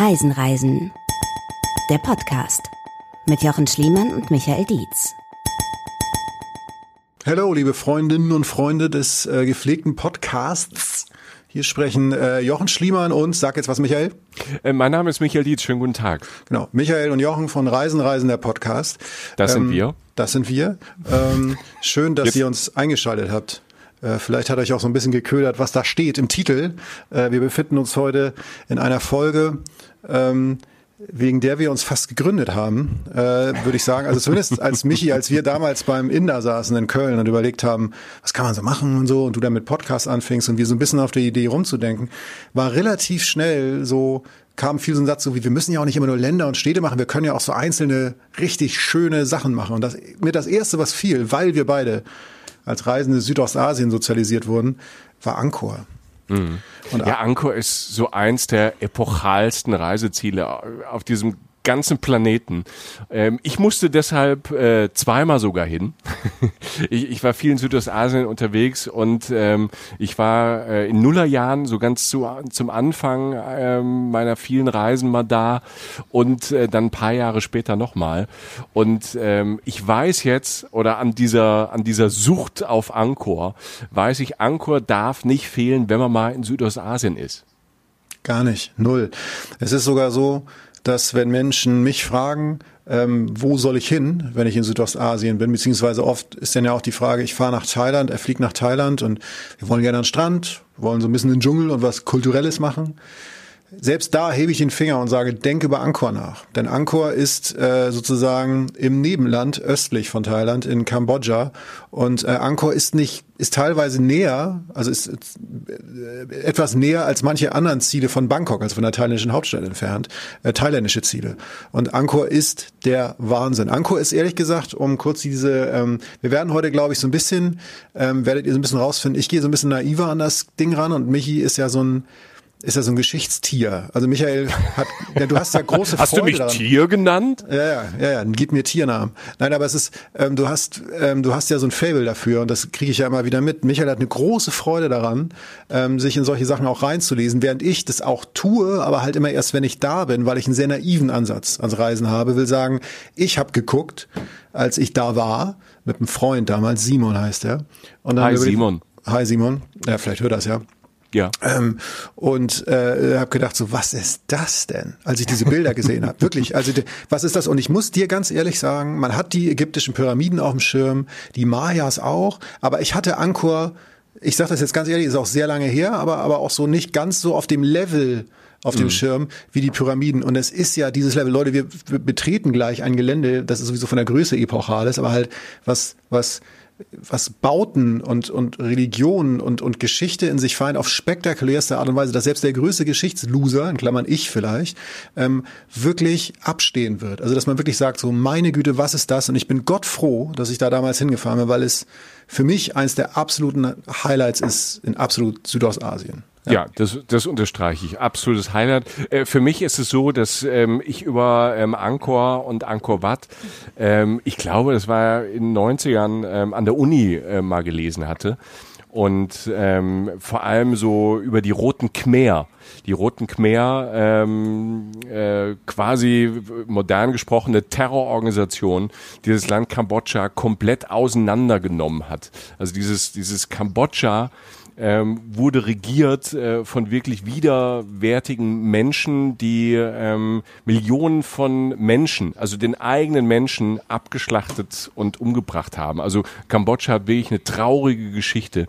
Reisen, Reisen. Der Podcast mit Jochen Schliemann und Michael Dietz. Hallo, liebe Freundinnen und Freunde des äh, gepflegten Podcasts. Hier sprechen äh, Jochen Schliemann und sag jetzt was, Michael. Äh, mein Name ist Michael Dietz. Schönen guten Tag. Genau, Michael und Jochen von Reisen, Reisen, der Podcast. Das ähm, sind wir. Das sind wir. Ähm, schön, dass jetzt. ihr uns eingeschaltet habt. Äh, vielleicht hat euch auch so ein bisschen geködert, was da steht im Titel. Äh, wir befinden uns heute in einer Folge, ähm, wegen der wir uns fast gegründet haben, äh, würde ich sagen. Also zumindest als Michi, als wir damals beim Inder saßen in Köln und überlegt haben, was kann man so machen und so, und du dann mit Podcast anfängst und wir so ein bisschen auf die Idee rumzudenken, war relativ schnell so, kam viel so ein Satz so wie, wir müssen ja auch nicht immer nur Länder und Städte machen, wir können ja auch so einzelne richtig schöne Sachen machen. Und das mir das erste, was fiel, weil wir beide als Reisende Südostasien sozialisiert wurden, war Angkor. Mhm. ja, Angkor ist so eins der epochalsten Reiseziele auf diesem ganzen Planeten. Ähm, ich musste deshalb äh, zweimal sogar hin. ich, ich, war viel in Südostasien unterwegs und ähm, ich war äh, in Nullerjahren so ganz zu, zum Anfang äh, meiner vielen Reisen mal da und äh, dann ein paar Jahre später nochmal. Und ähm, ich weiß jetzt oder an dieser an dieser Sucht auf Angkor weiß ich, Angkor darf nicht fehlen, wenn man mal in Südostasien ist. Gar nicht, null. Es ist sogar so, dass wenn Menschen mich fragen, ähm, wo soll ich hin, wenn ich in Südostasien bin, beziehungsweise oft ist dann ja auch die Frage, ich fahre nach Thailand, er fliegt nach Thailand und wir wollen gerne an den Strand, wollen so ein bisschen den Dschungel und was Kulturelles machen selbst da hebe ich den Finger und sage, denk über Angkor nach. Denn Angkor ist äh, sozusagen im Nebenland östlich von Thailand in Kambodscha. Und äh, Angkor ist nicht, ist teilweise näher, also ist äh, etwas näher als manche anderen Ziele von Bangkok, also von der thailändischen Hauptstadt entfernt, äh, thailändische Ziele. Und Angkor ist der Wahnsinn. Angkor ist ehrlich gesagt, um kurz diese, ähm, wir werden heute, glaube ich, so ein bisschen, ähm, werdet ihr so ein bisschen rausfinden, ich gehe so ein bisschen naiver an das Ding ran und Michi ist ja so ein ist ja so ein Geschichtstier. Also Michael hat, ja, du hast da große Freude Hast du mich daran. Tier genannt? Ja, ja, ja, ja, gib mir Tiernamen. Nein, aber es ist, ähm, du hast, ähm, du hast ja so ein Fable dafür und das kriege ich ja immer wieder mit. Michael hat eine große Freude daran, ähm, sich in solche Sachen auch reinzulesen, während ich das auch tue, aber halt immer erst, wenn ich da bin, weil ich einen sehr naiven Ansatz ans Reisen habe, will sagen, ich habe geguckt, als ich da war, mit einem Freund damals, Simon heißt er. Und dann Hi Simon. Hi Simon. Ja, vielleicht hört das ja. Ja. Ähm, und äh, habe gedacht, so was ist das denn? Als ich diese Bilder gesehen habe, wirklich. Also was ist das? Und ich muss dir ganz ehrlich sagen, man hat die ägyptischen Pyramiden auf dem Schirm, die Mayas auch, aber ich hatte Angkor. Ich sage das jetzt ganz ehrlich, ist auch sehr lange her, aber aber auch so nicht ganz so auf dem Level auf dem mhm. Schirm wie die Pyramiden. Und es ist ja dieses Level, Leute, wir, wir betreten gleich ein Gelände, das ist sowieso von der Größe epochal ist, aber halt was was was Bauten und, und Religion und, und Geschichte in sich vereint auf spektakulärste Art und Weise, dass selbst der größte Geschichtsloser, in Klammern ich vielleicht, ähm, wirklich abstehen wird. Also dass man wirklich sagt, so meine Güte, was ist das? Und ich bin Gott froh, dass ich da damals hingefahren bin, weil es für mich eins der absoluten Highlights ist in absolut Südostasien. Ja, ja das, das unterstreiche ich. Absolutes Highlight. Äh, für mich ist es so, dass ähm, ich über ähm, Angkor und Angkor Wat, ähm, ich glaube, das war in den 90ern ähm, an der Uni äh, mal gelesen hatte. Und ähm, vor allem so über die Roten Khmer. Die Roten Khmer, ähm, äh, quasi modern gesprochene Terrororganisation, die das Land Kambodscha komplett auseinandergenommen hat. Also dieses, dieses Kambodscha ähm, wurde regiert äh, von wirklich widerwärtigen Menschen, die ähm, Millionen von Menschen, also den eigenen Menschen abgeschlachtet und umgebracht haben. Also Kambodscha hat wirklich eine traurige Geschichte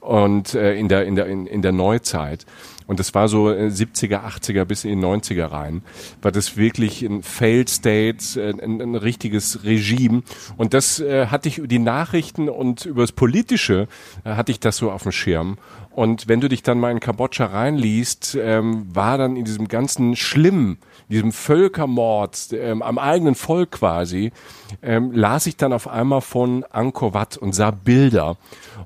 und äh, in der in der in, in der Neuzeit. Und das war so 70er, äh, 80er bis in die 90er rein. War das wirklich ein Failed State, äh, ein, ein richtiges Regime. Und das äh, hatte ich über die Nachrichten und über das Politische äh, hatte ich das so auf dem Schirm. Und wenn du dich dann mal in Kambodscha reinliest, ähm, war dann in diesem ganzen Schlimm, diesem Völkermord ähm, am eigenen Volk quasi, ähm, las ich dann auf einmal von Angkor Wat und sah Bilder.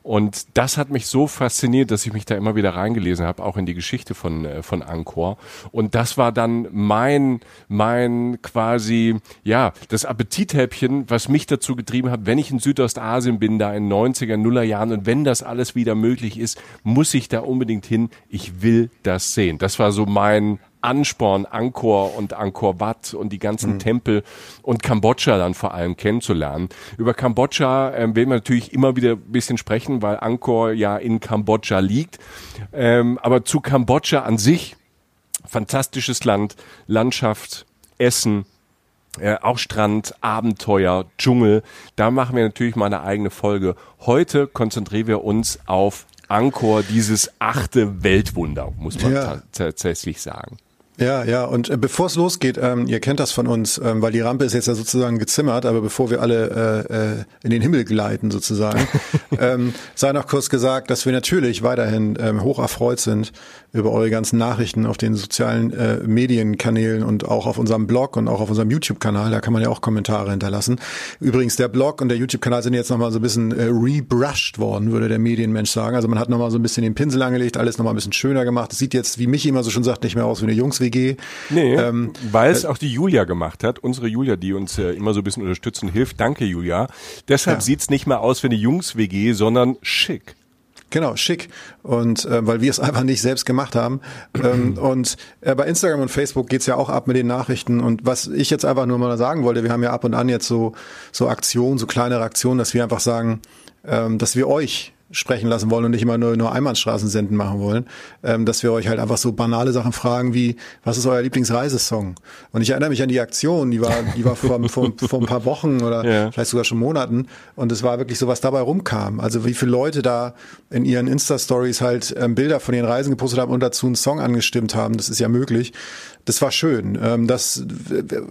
Und das hat mich so fasziniert, dass ich mich da immer wieder reingelesen habe, auch in die Geschichte von, äh, von Angkor. Und das war dann mein, mein quasi, ja, das Appetithäppchen, was mich dazu getrieben hat, wenn ich in Südostasien bin, da in 90er, Nuller Jahren und wenn das alles wieder möglich ist, muss ich da unbedingt hin. Ich will das sehen. Das war so mein Ansporn, Angkor und Angkor Wat und die ganzen mhm. Tempel und Kambodscha dann vor allem kennenzulernen. Über Kambodscha ähm, werden wir natürlich immer wieder ein bisschen sprechen, weil Angkor ja in Kambodscha liegt. Ähm, aber zu Kambodscha an sich, fantastisches Land, Landschaft, Essen, äh, auch Strand, Abenteuer, Dschungel. Da machen wir natürlich mal eine eigene Folge. Heute konzentrieren wir uns auf Angkor, dieses achte Weltwunder, muss man ja. tatsächlich sagen. Ja, ja, und äh, bevor es losgeht, ähm, ihr kennt das von uns, ähm, weil die Rampe ist jetzt ja sozusagen gezimmert, aber bevor wir alle äh, äh, in den Himmel gleiten sozusagen, ähm, sei noch kurz gesagt, dass wir natürlich weiterhin ähm, hoch erfreut sind über eure ganzen Nachrichten auf den sozialen äh, Medienkanälen und auch auf unserem Blog und auch auf unserem YouTube-Kanal. Da kann man ja auch Kommentare hinterlassen. Übrigens, der Blog und der YouTube-Kanal sind jetzt nochmal so ein bisschen äh, rebrushed worden, würde der Medienmensch sagen. Also man hat nochmal so ein bisschen den Pinsel angelegt, alles nochmal ein bisschen schöner gemacht. Es sieht jetzt, wie Michi immer so schon sagt, nicht mehr aus wie eine Jungs-WG. Nee, ähm, weil es äh, auch die Julia gemacht hat. Unsere Julia, die uns äh, immer so ein bisschen unterstützt und hilft. Danke, Julia. Deshalb ja. sieht's nicht mehr aus wie eine Jungs-WG, sondern schick. Genau, schick. Und äh, weil wir es einfach nicht selbst gemacht haben. Ähm, und äh, bei Instagram und Facebook geht's ja auch ab mit den Nachrichten. Und was ich jetzt einfach nur mal sagen wollte, wir haben ja ab und an jetzt so, so Aktionen, so kleinere Aktionen, dass wir einfach sagen, ähm, dass wir euch sprechen lassen wollen und nicht immer nur, nur Einbahnstraßen senden machen wollen, ähm, dass wir euch halt einfach so banale Sachen fragen wie, was ist euer Lieblingsreisesong? Und ich erinnere mich an die Aktion, die war, die war vor, vor, vor ein paar Wochen oder ja. vielleicht sogar schon Monaten und es war wirklich so, was dabei rumkam. Also wie viele Leute da in ihren Insta-Stories halt ähm, Bilder von ihren Reisen gepostet haben und dazu einen Song angestimmt haben, das ist ja möglich das war schön. Ähm, das,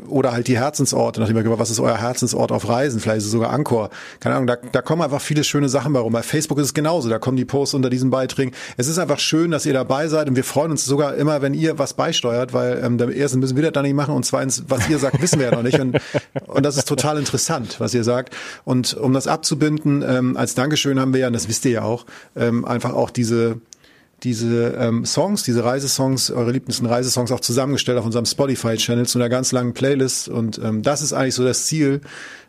oder halt die Herzensorte, nachdem wir gefragt was ist euer Herzensort auf Reisen? Vielleicht ist es sogar Angkor. Keine Ahnung, da, da kommen einfach viele schöne Sachen bei rum. Bei Facebook ist es genauso, da kommen die Posts unter diesen Beiträgen. Es ist einfach schön, dass ihr dabei seid und wir freuen uns sogar immer, wenn ihr was beisteuert, weil ähm, erstens müssen wir das dann nicht machen und zweitens, was ihr sagt, wissen wir ja noch nicht. Und, und das ist total interessant, was ihr sagt. Und um das abzubinden, ähm, als Dankeschön haben wir ja, und das wisst ihr ja auch, ähm, einfach auch diese diese ähm, Songs, diese Reisesongs, eure liebsten Reisesongs auch zusammengestellt auf unserem Spotify-Channel zu einer ganz langen Playlist. Und ähm, das ist eigentlich so das Ziel,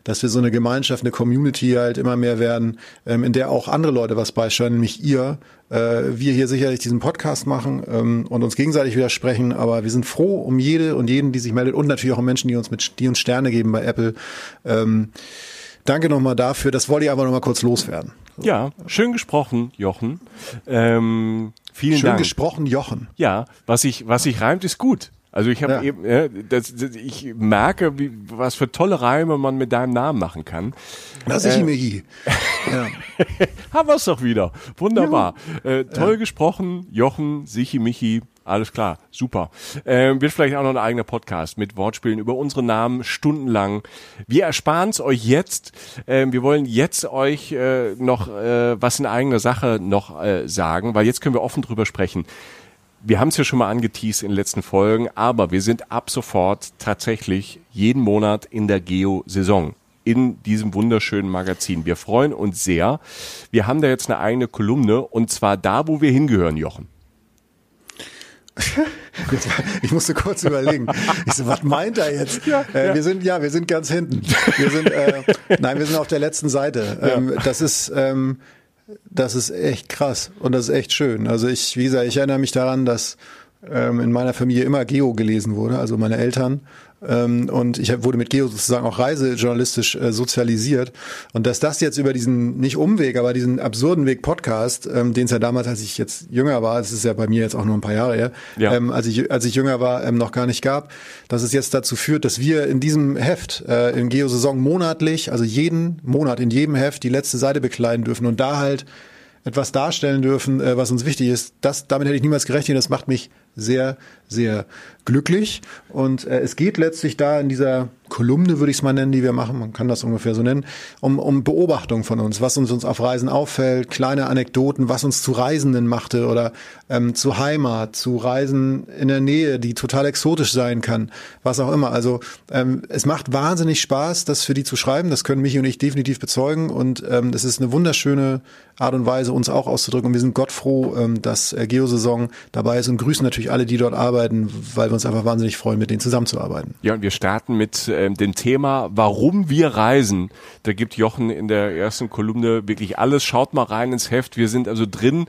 dass wir so eine Gemeinschaft, eine Community halt immer mehr werden, ähm, in der auch andere Leute was beisteuern, nämlich ihr. Äh, wir hier sicherlich diesen Podcast machen ähm, und uns gegenseitig widersprechen, aber wir sind froh um jede und jeden, die sich meldet und natürlich auch um Menschen, die uns mit, die uns Sterne geben bei Apple. Ähm, danke nochmal dafür. Das wollte ich aber nochmal kurz loswerden. Ja, schön gesprochen, Jochen. Ähm, Vielen Schön Dank. gesprochen, Jochen. Ja, was sich was ich reimt, ist gut. Also ich habe ja. eben, ja, das, das, ich merke, wie, was für tolle Reime man mit deinem Namen machen kann. Das ist äh, Michi. Ja. Haben wir es doch wieder. Wunderbar. Äh, toll gesprochen, Jochen, Sichi, Michi. Alles klar, super. Ähm, wird vielleicht auch noch ein eigener Podcast mit Wortspielen über unsere Namen stundenlang. Wir ersparen es euch jetzt. Ähm, wir wollen jetzt euch äh, noch äh, was in eigener Sache noch äh, sagen, weil jetzt können wir offen drüber sprechen. Wir haben es ja schon mal angeteased in den letzten Folgen, aber wir sind ab sofort tatsächlich jeden Monat in der Geo-Saison in diesem wunderschönen Magazin. Wir freuen uns sehr. Wir haben da jetzt eine eigene Kolumne und zwar da, wo wir hingehören, Jochen. ich musste kurz überlegen. Ich so, was meint er jetzt? Ja, äh, ja. Wir sind, ja, wir sind ganz hinten. Wir sind, äh, nein, wir sind auf der letzten Seite. Ähm, das ist, ähm, das ist echt krass und das ist echt schön. Also ich, wie gesagt, ich erinnere mich daran, dass in meiner Familie immer Geo gelesen wurde, also meine Eltern ähm, und ich wurde mit Geo sozusagen auch reisejournalistisch äh, sozialisiert. Und dass das jetzt über diesen, nicht Umweg, aber diesen absurden Weg Podcast, ähm, den es ja damals, als ich jetzt jünger war, das ist ja bei mir jetzt auch nur ein paar Jahre her, ja. ähm, als, ich, als ich jünger war, ähm, noch gar nicht gab, dass es jetzt dazu führt, dass wir in diesem Heft, äh, in Geo-Saison monatlich, also jeden Monat in jedem Heft die letzte Seite bekleiden dürfen und da halt etwas darstellen dürfen, äh, was uns wichtig ist. Das, damit hätte ich niemals gerechnet. Das macht mich sehr, sehr glücklich. Und äh, es geht letztlich da in dieser Kolumne, würde ich es mal nennen, die wir machen, man kann das ungefähr so nennen, um, um Beobachtung von uns, was uns, uns auf Reisen auffällt, kleine Anekdoten, was uns zu Reisenden machte oder ähm, zu Heimat, zu Reisen in der Nähe, die total exotisch sein kann, was auch immer. Also ähm, es macht wahnsinnig Spaß, das für die zu schreiben, das können Michi und ich definitiv bezeugen und ähm, das ist eine wunderschöne Art und Weise, uns auch auszudrücken und wir sind gottfroh, ähm, dass äh, Geosaison dabei ist und grüßen natürlich alle, die dort arbeiten, weil wir uns einfach wahnsinnig freuen, mit denen zusammenzuarbeiten. Ja, und wir starten mit ähm, dem Thema, warum wir reisen. Da gibt Jochen in der ersten Kolumne wirklich alles. Schaut mal rein ins Heft. Wir sind also drin.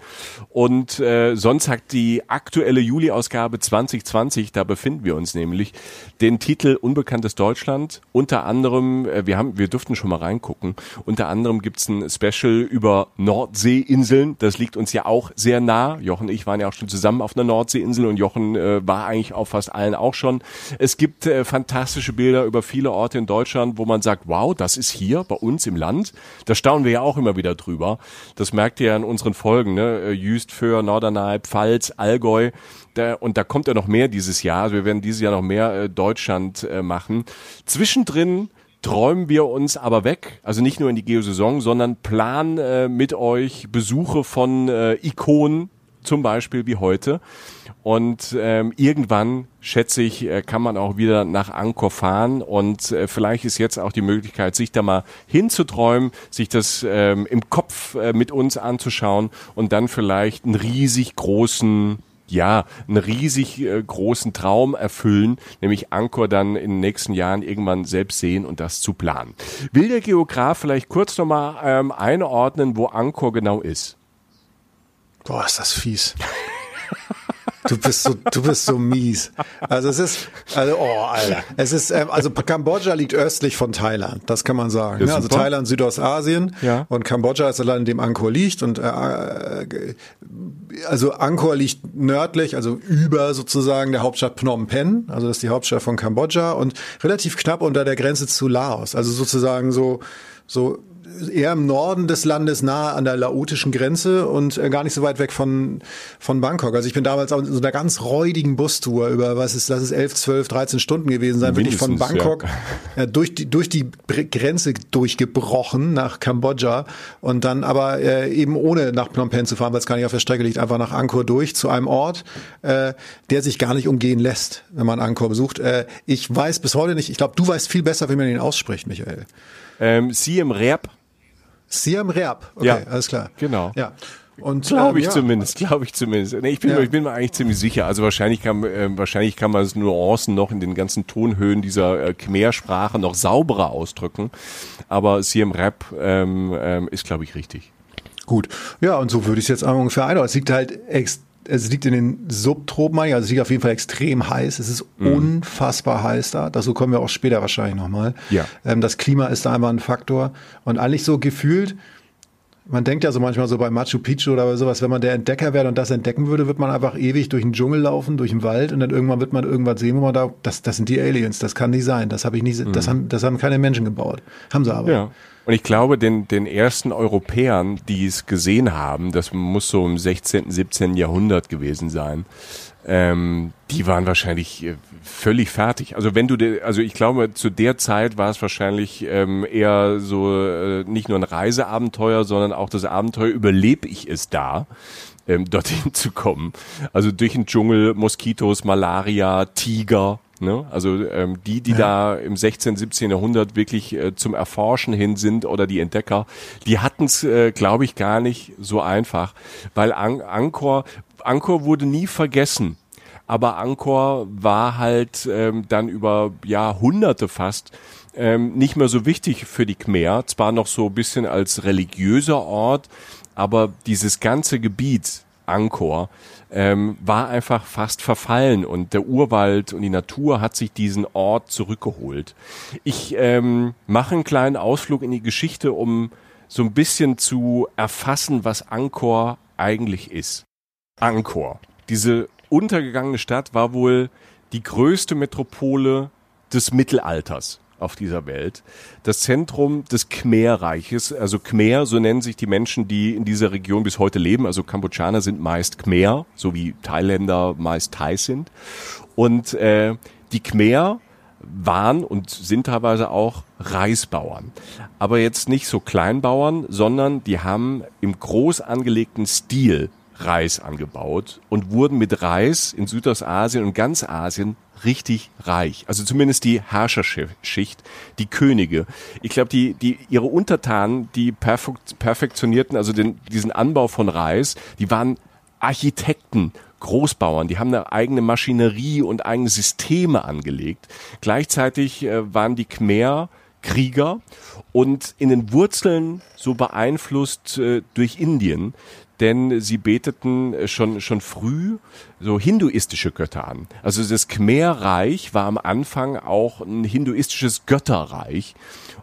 Und äh, sonst hat die aktuelle Juli-Ausgabe 2020, da befinden wir uns nämlich, den Titel Unbekanntes Deutschland. Unter anderem, äh, wir haben, wir durften schon mal reingucken. Unter anderem gibt's ein Special über Nordseeinseln. Das liegt uns ja auch sehr nah. Jochen und ich waren ja auch schon zusammen auf einer Nordseeinsel und Jochen äh, war eigentlich auf fast allen auch schon. Es gibt äh, fantastische Bilder über viele Orte in Deutschland, wo man sagt, wow, das ist hier bei uns im Land. Da staunen wir ja auch immer wieder drüber. Das merkt ihr ja in unseren Folgen, ne? Äh, Jüst, Föhr, Norderney, Pfalz, Allgäu. Da, und da kommt ja noch mehr dieses Jahr. Also wir werden dieses Jahr noch mehr äh, Deutschland äh, machen. Zwischendrin träumen wir uns aber weg, also nicht nur in die Geosaison, sondern planen äh, mit euch Besuche von äh, Ikonen, zum Beispiel wie heute. Und ähm, irgendwann, schätze ich, äh, kann man auch wieder nach Angkor fahren. Und äh, vielleicht ist jetzt auch die Möglichkeit, sich da mal hinzuträumen, sich das ähm, im Kopf äh, mit uns anzuschauen und dann vielleicht einen riesig großen ja, einen riesig äh, großen Traum erfüllen, nämlich Angkor dann in den nächsten Jahren irgendwann selbst sehen und das zu planen. Will der Geograf vielleicht kurz nochmal ähm, einordnen, wo Angkor genau ist? Boah, ist das fies. Du bist so, du bist so mies. Also es ist, also oh Alter, es ist, ähm, also Kambodscha liegt östlich von Thailand, das kann man sagen. Ne? Also Thailand, Südostasien ja. und Kambodscha ist das Land, in dem Angkor liegt und äh, äh, also Angkor liegt nördlich, also über sozusagen der Hauptstadt Phnom Penh, also das ist die Hauptstadt von Kambodscha und relativ knapp unter der Grenze zu Laos, also sozusagen so so eher im Norden des Landes, nahe an der laotischen Grenze und äh, gar nicht so weit weg von, von Bangkok. Also ich bin damals auf so einer ganz räudigen Bustour über, was ist, lass es 11, 12, 13 Stunden gewesen sein, bin ich von Bangkok ja. äh, durch, die, durch die Grenze durchgebrochen nach Kambodscha und dann aber äh, eben ohne nach Phnom Penh zu fahren, weil es gar nicht auf der Strecke liegt, einfach nach Angkor durch zu einem Ort, äh, der sich gar nicht umgehen lässt, wenn man Angkor besucht. Äh, ich weiß bis heute nicht, ich glaube, du weißt viel besser, wie man ihn ausspricht, Michael. Ähm, Siem Reap Siam Reap. Okay, ja, alles klar. Genau. Ja. Und glaube ich ähm, ja. zumindest, glaube ich zumindest. Ich bin, ja. ich bin mir eigentlich ziemlich sicher. Also wahrscheinlich kann, äh, wahrscheinlich kann man es Nuancen noch in den ganzen Tonhöhen dieser äh, Khmer-Sprache noch sauberer ausdrücken. Aber Siem Rap ähm, ähm, ist, glaube ich, richtig. Gut. Ja, und so würde ich es jetzt ungefähr einordnen. Es liegt halt extrem es liegt in den Subtropen, also es liegt auf jeden Fall extrem heiß. Es ist mhm. unfassbar heiß da. Dazu kommen wir auch später wahrscheinlich nochmal. Ja. Ähm, das Klima ist da einfach ein Faktor. Und eigentlich so gefühlt, man denkt ja so manchmal so bei Machu Picchu oder sowas, wenn man der Entdecker wäre und das entdecken würde, wird man einfach ewig durch den Dschungel laufen, durch den Wald und dann irgendwann wird man irgendwas sehen, wo man da, das, das sind die Aliens, das kann nicht sein, das habe ich nicht, mhm. das haben, das haben keine Menschen gebaut. Haben sie aber. Ja. Und ich glaube, den, den ersten Europäern, die es gesehen haben, das muss so im 16., 17. Jahrhundert gewesen sein, ähm, die waren wahrscheinlich äh, völlig fertig. Also wenn du, de, also ich glaube, zu der Zeit war es wahrscheinlich ähm, eher so äh, nicht nur ein Reiseabenteuer, sondern auch das Abenteuer, überlebe ich es da? Ähm, dorthin zu kommen. Also durch den Dschungel, Moskitos, Malaria, Tiger, Ne? Also ähm, die, die ja. da im 16., 17. Jahrhundert wirklich äh, zum Erforschen hin sind oder die Entdecker, die hatten es, äh, glaube ich, gar nicht so einfach, weil An Angkor, Angkor wurde nie vergessen. Aber Angkor war halt ähm, dann über Jahrhunderte fast ähm, nicht mehr so wichtig für die Khmer. Zwar noch so ein bisschen als religiöser Ort, aber dieses ganze Gebiet Angkor ähm, war einfach fast verfallen und der Urwald und die Natur hat sich diesen Ort zurückgeholt. Ich ähm, mache einen kleinen Ausflug in die Geschichte, um so ein bisschen zu erfassen, was Angkor eigentlich ist. Angkor, diese untergegangene Stadt, war wohl die größte Metropole des Mittelalters auf dieser Welt. Das Zentrum des Khmer-Reiches, also Khmer, so nennen sich die Menschen, die in dieser Region bis heute leben. Also Kambodschaner sind meist Khmer, so wie Thailänder meist Thais sind. Und äh, die Khmer waren und sind teilweise auch Reisbauern. Aber jetzt nicht so Kleinbauern, sondern die haben im groß angelegten Stil Reis angebaut und wurden mit Reis in Südostasien und ganz Asien richtig reich. Also zumindest die Herrscherschicht, die Könige. Ich glaube, die, die, ihre Untertanen, die perfekt, perfektionierten, also den, diesen Anbau von Reis, die waren Architekten, Großbauern, die haben eine eigene Maschinerie und eigene Systeme angelegt. Gleichzeitig äh, waren die Khmer Krieger und in den Wurzeln so beeinflusst äh, durch Indien, denn sie beteten äh, schon, schon früh so hinduistische Götter an. Also das Khmer-Reich war am Anfang auch ein hinduistisches Götterreich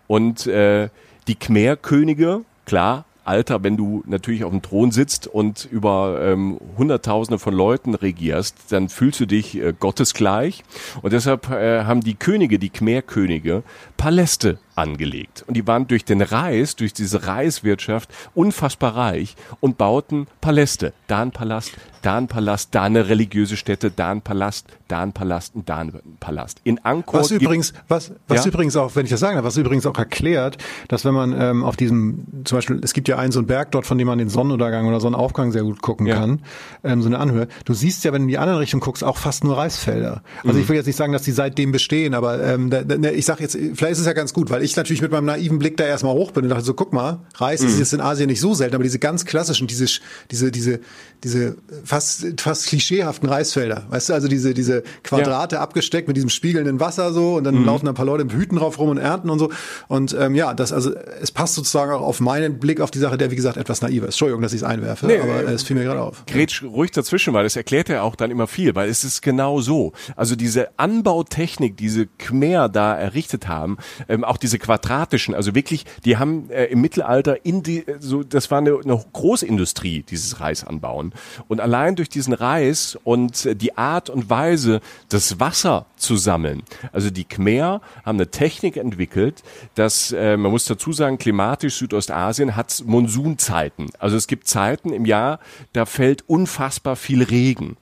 und äh, die Khmer-Könige, klar, Alter, wenn du natürlich auf dem Thron sitzt und über ähm, Hunderttausende von Leuten regierst, dann fühlst du dich äh, gottesgleich. Und deshalb äh, haben die Könige, die Khmer-Könige, Paläste angelegt. Und die waren durch den Reis, durch diese Reiswirtschaft unfassbar reich und bauten Paläste. Da ein Palast, da ein Palast, da eine religiöse Stätte, da ein Palast, da ein Palast und da ein Palast. In Angkor was übrigens, was, was ja? übrigens auch, wenn ich das sagen darf, was übrigens auch erklärt, dass wenn man ähm, auf diesem, zum Beispiel, es gibt ja einen so einen Berg dort, von dem man den Sonnenuntergang oder Sonnenaufgang sehr gut gucken ja. kann, ähm, so eine Anhöhe. Du siehst ja, wenn du in die andere Richtung guckst, auch fast nur Reisfelder. Also mhm. ich will jetzt nicht sagen, dass die seitdem bestehen, aber ähm, da, da, ich sag jetzt, vielleicht ist es ja ganz gut, weil ich natürlich mit meinem naiven Blick da erstmal hoch bin und dachte so, guck mal, Reis mhm. ist jetzt in Asien nicht so selten, aber diese ganz klassischen, diese, diese, diese, diese fast, fast klischeehaften Reisfelder, weißt du, also diese, diese Quadrate ja. abgesteckt mit diesem spiegelnden Wasser so und dann mhm. laufen ein paar Leute mit Hüten drauf rum und ernten und so und ähm, ja, das, also es passt sozusagen auch auf meinen Blick auf die Sache, der wie gesagt etwas naiver ist. Entschuldigung, dass ich es einwerfe, nee, aber äh, es fiel mir gerade auf. Gretsch ruhig dazwischen, weil das erklärt ja auch dann immer viel, weil es ist genau so. Also diese Anbautechnik, diese Khmer da errichtet haben, ähm, auch diese quadratischen, also wirklich, die haben äh, im Mittelalter in die, so, das war eine, eine Großindustrie, dieses Reisanbauen. Und allein durch diesen Reis und äh, die Art und Weise, das Wasser zu sammeln. Also die Khmer haben eine Technik entwickelt, dass, äh, man muss dazu sagen, klimatisch Südostasien hat Monsunzeiten. Also es gibt Zeiten im Jahr, da fällt unfassbar viel Regen.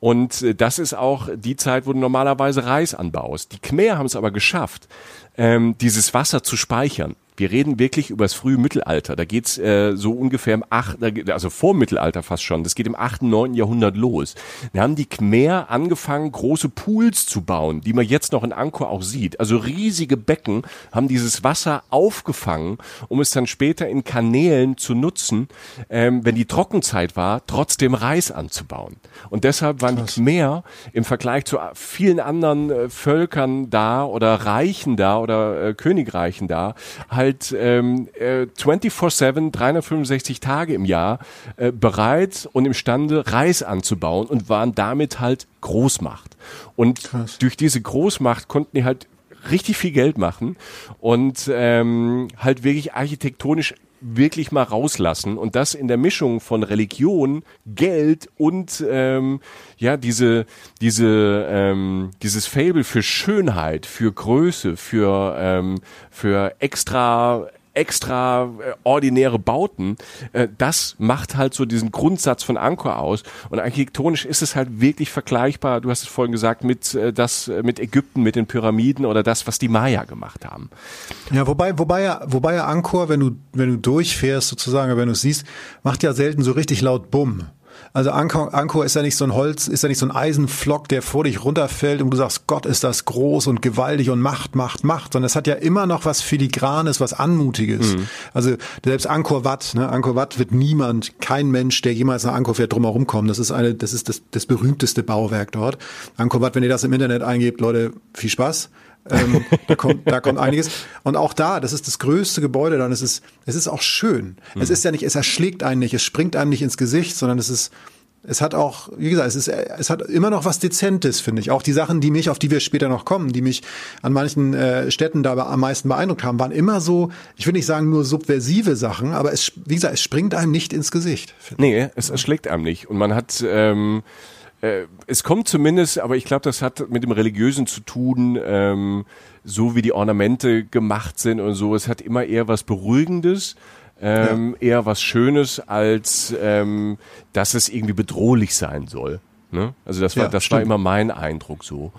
Und äh, das ist auch die Zeit, wo du normalerweise Reis anbaust. Die Khmer haben es aber geschafft, ähm, dieses Wasser zu speichern. Wir reden wirklich über das frühe Mittelalter. Da geht's äh, so ungefähr im 8., also vor Mittelalter fast schon. Das geht im 8., 9. Jahrhundert los. Da haben die Khmer angefangen, große Pools zu bauen, die man jetzt noch in Angkor auch sieht. Also riesige Becken haben dieses Wasser aufgefangen, um es dann später in Kanälen zu nutzen, ähm, wenn die Trockenzeit war, trotzdem Reis anzubauen. Und deshalb waren Krass. die Khmer im Vergleich zu vielen anderen äh, Völkern da oder Reichen da oder äh, Königreichen da halt halt ähm, äh, 24-7, 365 Tage im Jahr äh, bereit und imstande, Reis anzubauen und waren damit halt Großmacht. Und Krass. durch diese Großmacht konnten die halt richtig viel Geld machen und ähm, halt wirklich architektonisch wirklich mal rauslassen und das in der Mischung von Religion, Geld und ähm, ja diese diese ähm, dieses Fable für Schönheit, für Größe, für ähm, für extra extra äh, ordinäre Bauten, äh, das macht halt so diesen Grundsatz von Angkor aus. Und architektonisch ist es halt wirklich vergleichbar, du hast es vorhin gesagt, mit äh, das äh, mit Ägypten, mit den Pyramiden oder das, was die Maya gemacht haben. Ja, wobei, wobei ja, wobei ja Angkor, wenn du, wenn du durchfährst sozusagen, wenn du es siehst, macht ja selten so richtig laut Bumm. Also Angkor, Angkor ist ja nicht so ein Holz, ist ja nicht so ein Eisenflock, der vor dich runterfällt und du sagst, Gott, ist das groß und gewaltig und Macht, Macht, Macht, sondern es hat ja immer noch was Filigranes, was Anmutiges. Mhm. Also selbst Angkor Wat, ne, Angkor Wat wird niemand, kein Mensch, der jemals nach Angkor fährt, drumherum kommen. Das ist eine, das ist das, das berühmteste Bauwerk dort. Angkor Wat, wenn ihr das im Internet eingebt, Leute, viel Spaß. Ähm, da kommt, da kommt einiges. Und auch da, das ist das größte Gebäude dann. Es ist, es ist auch schön. Mhm. Es ist ja nicht, es erschlägt einen nicht, es springt einem nicht ins Gesicht, sondern es ist, es hat auch, wie gesagt, es ist, es hat immer noch was Dezentes, finde ich. Auch die Sachen, die mich, auf die wir später noch kommen, die mich an manchen äh, Städten da am meisten beeindruckt haben, waren immer so, ich will nicht sagen nur subversive Sachen, aber es, wie gesagt, es springt einem nicht ins Gesicht. Nee, es erschlägt einem nicht. Und man hat, ähm, äh, es kommt zumindest, aber ich glaube, das hat mit dem Religiösen zu tun, ähm, so wie die Ornamente gemacht sind und so. Es hat immer eher was Beruhigendes. Ähm, ja. eher was Schönes, als ähm, dass es irgendwie bedrohlich sein soll. Ne? Also das war, ja, das stimmt. war immer mein Eindruck so.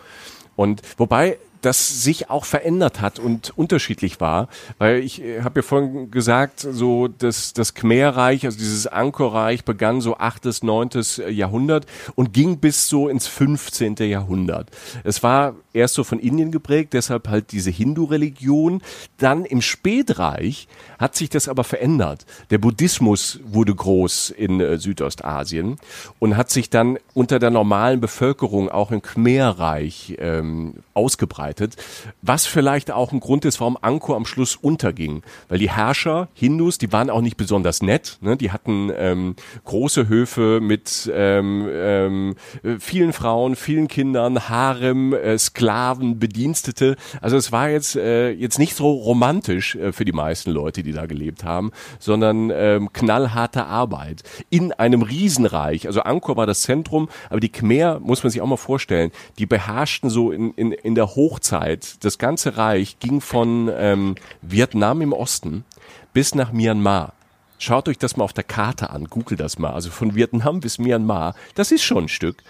Und wobei das sich auch verändert hat und unterschiedlich war. Weil ich äh, habe ja vorhin gesagt, so das, das Khmerreich, also dieses Angkorreich begann so 8., 9. Jahrhundert und ging bis so ins 15. Jahrhundert. Es war erst so von Indien geprägt, deshalb halt diese Hindu-Religion. Dann im Spätreich hat sich das aber verändert. Der Buddhismus wurde groß in äh, Südostasien und hat sich dann unter der normalen Bevölkerung auch im Khmerreich ähm, ausgebreitet, was vielleicht auch ein Grund ist, warum Angkor am Schluss unterging, weil die Herrscher, Hindus, die waren auch nicht besonders nett, ne? die hatten ähm, große Höfe mit ähm, ähm, vielen Frauen, vielen Kindern, Harem, äh, Sklaven, Bedienstete, also es war jetzt äh, jetzt nicht so romantisch äh, für die meisten Leute, die da gelebt haben, sondern ähm, knallharte Arbeit in einem Riesenreich. Also Angkor war das Zentrum, aber die Khmer, muss man sich auch mal vorstellen, die beherrschten so in, in, in der Hochzeit, das ganze Reich ging von ähm, Vietnam im Osten bis nach Myanmar. Schaut euch das mal auf der Karte an, google das mal. Also von Vietnam bis Myanmar, das ist schon ein Stück.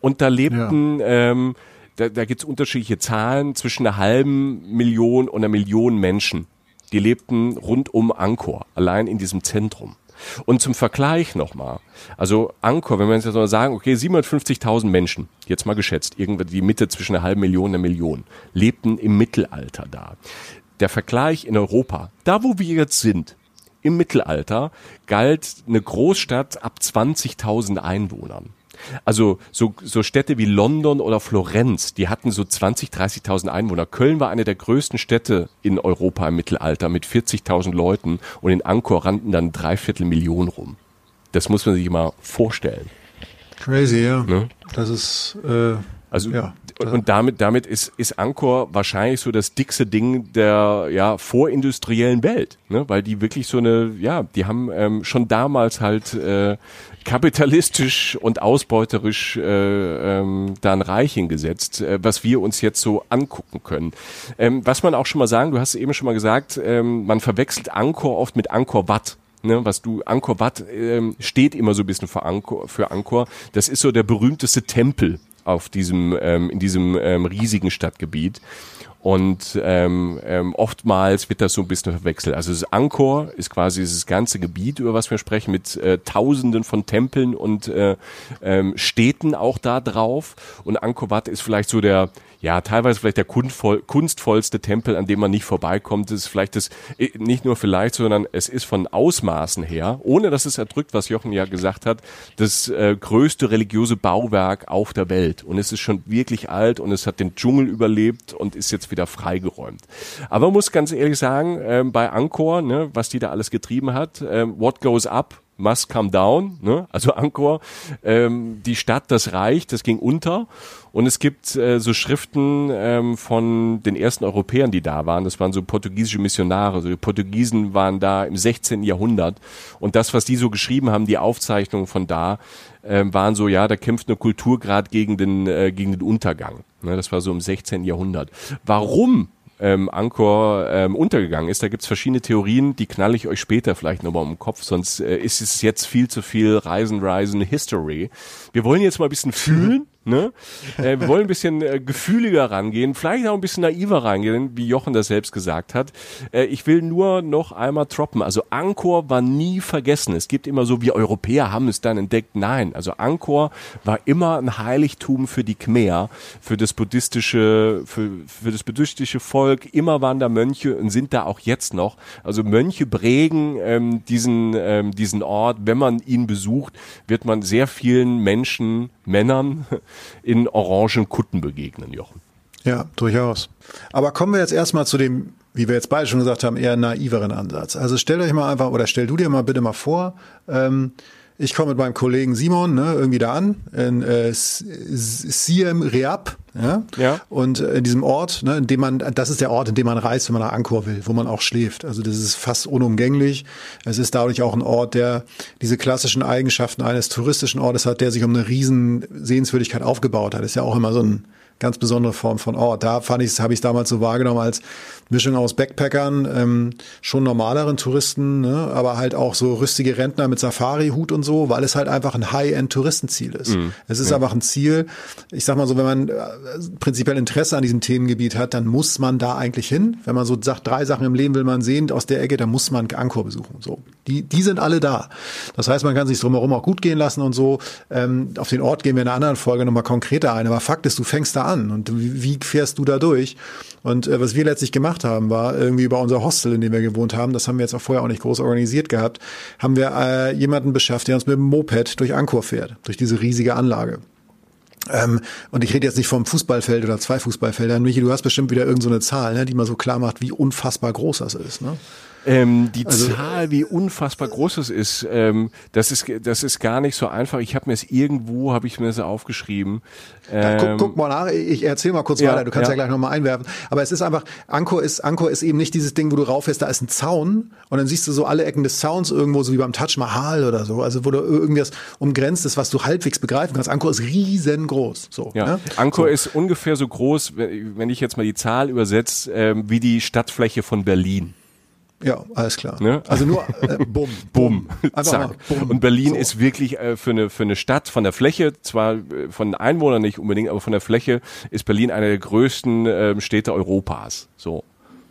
Und da lebten, ja. ähm, da, da gibt es unterschiedliche Zahlen zwischen einer halben Million und einer Million Menschen. Die lebten rund um Angkor, allein in diesem Zentrum. Und zum Vergleich nochmal, also Angkor, wenn wir jetzt mal sagen, okay, 750.000 Menschen, jetzt mal geschätzt, irgendwie die Mitte zwischen einer halben Million und einer Million, lebten im Mittelalter da. Der Vergleich in Europa, da wo wir jetzt sind, im Mittelalter galt eine Großstadt ab 20.000 Einwohnern. Also so, so Städte wie London oder Florenz, die hatten so 20, 30.000 Einwohner. Köln war eine der größten Städte in Europa im Mittelalter mit 40.000 Leuten und in Angkor rannten dann dreiviertel Millionen rum. Das muss man sich mal vorstellen. Crazy, ja. Ne? Das ist äh, also ja. Und, und, damit, damit ist, ist Angkor wahrscheinlich so das dickste Ding der ja, vorindustriellen Welt, ne? weil die wirklich so eine, ja, die haben ähm, schon damals halt äh, kapitalistisch und ausbeuterisch äh, ähm, da ein Reich hingesetzt, äh, was wir uns jetzt so angucken können. Ähm, was man auch schon mal sagen, du hast eben schon mal gesagt, ähm, man verwechselt Angkor oft mit Angkor Wat. Ne, was du Angkor Wat ähm, steht immer so ein bisschen für Angkor, für Angkor. Das ist so der berühmteste Tempel auf diesem ähm, in diesem ähm, riesigen Stadtgebiet. Und ähm, ähm, oftmals wird das so ein bisschen verwechselt. Also das Angkor ist quasi dieses ganze Gebiet, über was wir sprechen, mit äh, Tausenden von Tempeln und äh, ähm, Städten auch da drauf. Und Angkor Wat ist vielleicht so der ja, teilweise vielleicht der kunstvoll, kunstvollste Tempel, an dem man nicht vorbeikommt. Das ist vielleicht das, äh, nicht nur vielleicht, sondern es ist von Ausmaßen her, ohne dass es erdrückt, was Jochen ja gesagt hat, das äh, größte religiöse Bauwerk auf der Welt. Und es ist schon wirklich alt und es hat den Dschungel überlebt und ist jetzt wieder freigeräumt. Aber man muss ganz ehrlich sagen, äh, bei Angkor, ne, was die da alles getrieben hat, äh, what goes up must come down, ne? also Angkor, ähm, die Stadt, das Reich, das ging unter und es gibt äh, so Schriften ähm, von den ersten Europäern, die da waren. Das waren so portugiesische Missionare. Also die Portugiesen waren da im 16. Jahrhundert. Und das, was die so geschrieben haben, die Aufzeichnungen von da, äh, waren so, ja, da kämpft eine Kultur gerade gegen den, äh, gegen den Untergang. Ne, das war so im 16. Jahrhundert. Warum ähm, Angkor ähm, untergegangen ist. Da gibt's verschiedene Theorien, die knall ich euch später vielleicht nochmal um den Kopf, sonst äh, ist es jetzt viel zu viel Reisen, Reisen, History. Wir wollen jetzt mal ein bisschen fühlen Ne? Äh, wir wollen ein bisschen äh, gefühliger rangehen, vielleicht auch ein bisschen naiver rangehen, wie Jochen das selbst gesagt hat. Äh, ich will nur noch einmal droppen. Also Angkor war nie vergessen. Es gibt immer so, wir Europäer haben es dann entdeckt. Nein, also Angkor war immer ein Heiligtum für die Khmer, für das buddhistische, für, für das buddhistische Volk. Immer waren da Mönche und sind da auch jetzt noch. Also Mönche prägen ähm, diesen, ähm, diesen Ort. Wenn man ihn besucht, wird man sehr vielen Menschen, Männern, in orangen Kutten begegnen, Jochen. Ja, durchaus. Aber kommen wir jetzt erstmal zu dem, wie wir jetzt beide schon gesagt haben, eher naiveren Ansatz. Also stellt euch mal einfach, oder stell du dir mal bitte mal vor, ähm, ich komme mit meinem Kollegen Simon ne, irgendwie da an, in äh, Siem Reap, ja? ja. Und äh, in diesem Ort, ne, in dem man, das ist der Ort, in dem man reist, wenn man nach Angkor will, wo man auch schläft. Also das ist fast unumgänglich. Es ist dadurch auch ein Ort, der diese klassischen Eigenschaften eines touristischen Ortes hat, der sich um eine riesen Sehenswürdigkeit aufgebaut hat. Ist ja auch immer so ein ganz besondere Form von Ort. Da fand ich, habe ich damals so wahrgenommen als Mischung aus Backpackern, ähm, schon normaleren Touristen, ne, aber halt auch so rüstige Rentner mit Safari-Hut und so, weil es halt einfach ein High-End-Touristenziel ist. Mhm. Es ist ja. einfach ein Ziel. Ich sag mal so, wenn man äh, prinzipiell Interesse an diesem Themengebiet hat, dann muss man da eigentlich hin. Wenn man so sagt, drei Sachen im Leben will man sehen aus der Ecke, dann muss man Angkor besuchen. So, die, die sind alle da. Das heißt, man kann sich drumherum auch gut gehen lassen und so. Ähm, auf den Ort gehen wir in einer anderen Folge nochmal konkreter ein. Aber Fakt ist, du fängst da an und wie, wie fährst du da durch? Und äh, was wir letztlich gemacht haben, war irgendwie über unser Hostel, in dem wir gewohnt haben, das haben wir jetzt auch vorher auch nicht groß organisiert gehabt, haben wir äh, jemanden beschafft, der uns mit dem Moped durch Angkor fährt, durch diese riesige Anlage. Ähm, und ich rede jetzt nicht vom Fußballfeld oder zwei Fußballfeldern. Michi, du hast bestimmt wieder irgendeine so Zahl, ne, die mal so klar macht, wie unfassbar groß das ist. Ne? Ähm, die also, Zahl, wie unfassbar groß es ist, ähm, das ist, das ist gar nicht so einfach. Ich habe mir es irgendwo, habe ich mir das aufgeschrieben. Ähm, guck, guck, mal nach, ich erzähle mal kurz ja, weiter, du kannst ja, ja gleich nochmal einwerfen. Aber es ist einfach, Angkor ist, Angkor ist eben nicht dieses Ding, wo du rauffährst, da ist ein Zaun und dann siehst du so alle Ecken des Zauns irgendwo, so wie beim Taj Mahal oder so, also wo du irgendwas umgrenzt ist, was du halbwegs begreifen kannst. Angkor ist riesengroß. So, ja. Ne? Angkor so. ist ungefähr so groß, wenn ich jetzt mal die Zahl übersetze, ähm, wie die Stadtfläche von Berlin. Ja, alles klar. Ne? Also nur äh, bumm, bumm. Zack. Bumm. Und Berlin so. ist wirklich äh, für, eine, für eine Stadt von der Fläche, zwar äh, von Einwohnern nicht unbedingt, aber von der Fläche ist Berlin eine der größten äh, Städte Europas. So.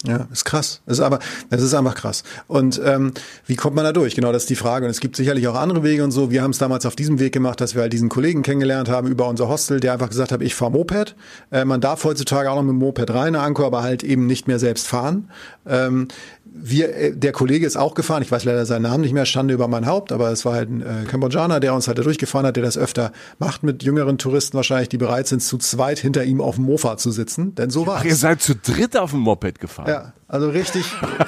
Ja, ist krass. Das ist aber, das ist einfach krass. Und ähm, wie kommt man da durch? Genau, das ist die Frage. Und es gibt sicherlich auch andere Wege und so. Wir haben es damals auf diesem Weg gemacht, dass wir halt diesen Kollegen kennengelernt haben über unser Hostel, der einfach gesagt hat, ich fahre Moped. Äh, man darf heutzutage auch noch mit dem Moped rein, Anko, aber halt eben nicht mehr selbst fahren. Ähm, wir, äh, der Kollege ist auch gefahren, ich weiß leider seinen Namen nicht mehr, Schande über mein Haupt, aber es war halt ein äh, Kambodschaner, der uns halt da durchgefahren hat, der das öfter macht mit jüngeren Touristen wahrscheinlich, die bereit sind, zu zweit hinter ihm auf dem Mofa zu sitzen, denn so war Ach, ihr seid zu dritt auf dem Moped gefahren? Ja, also richtig,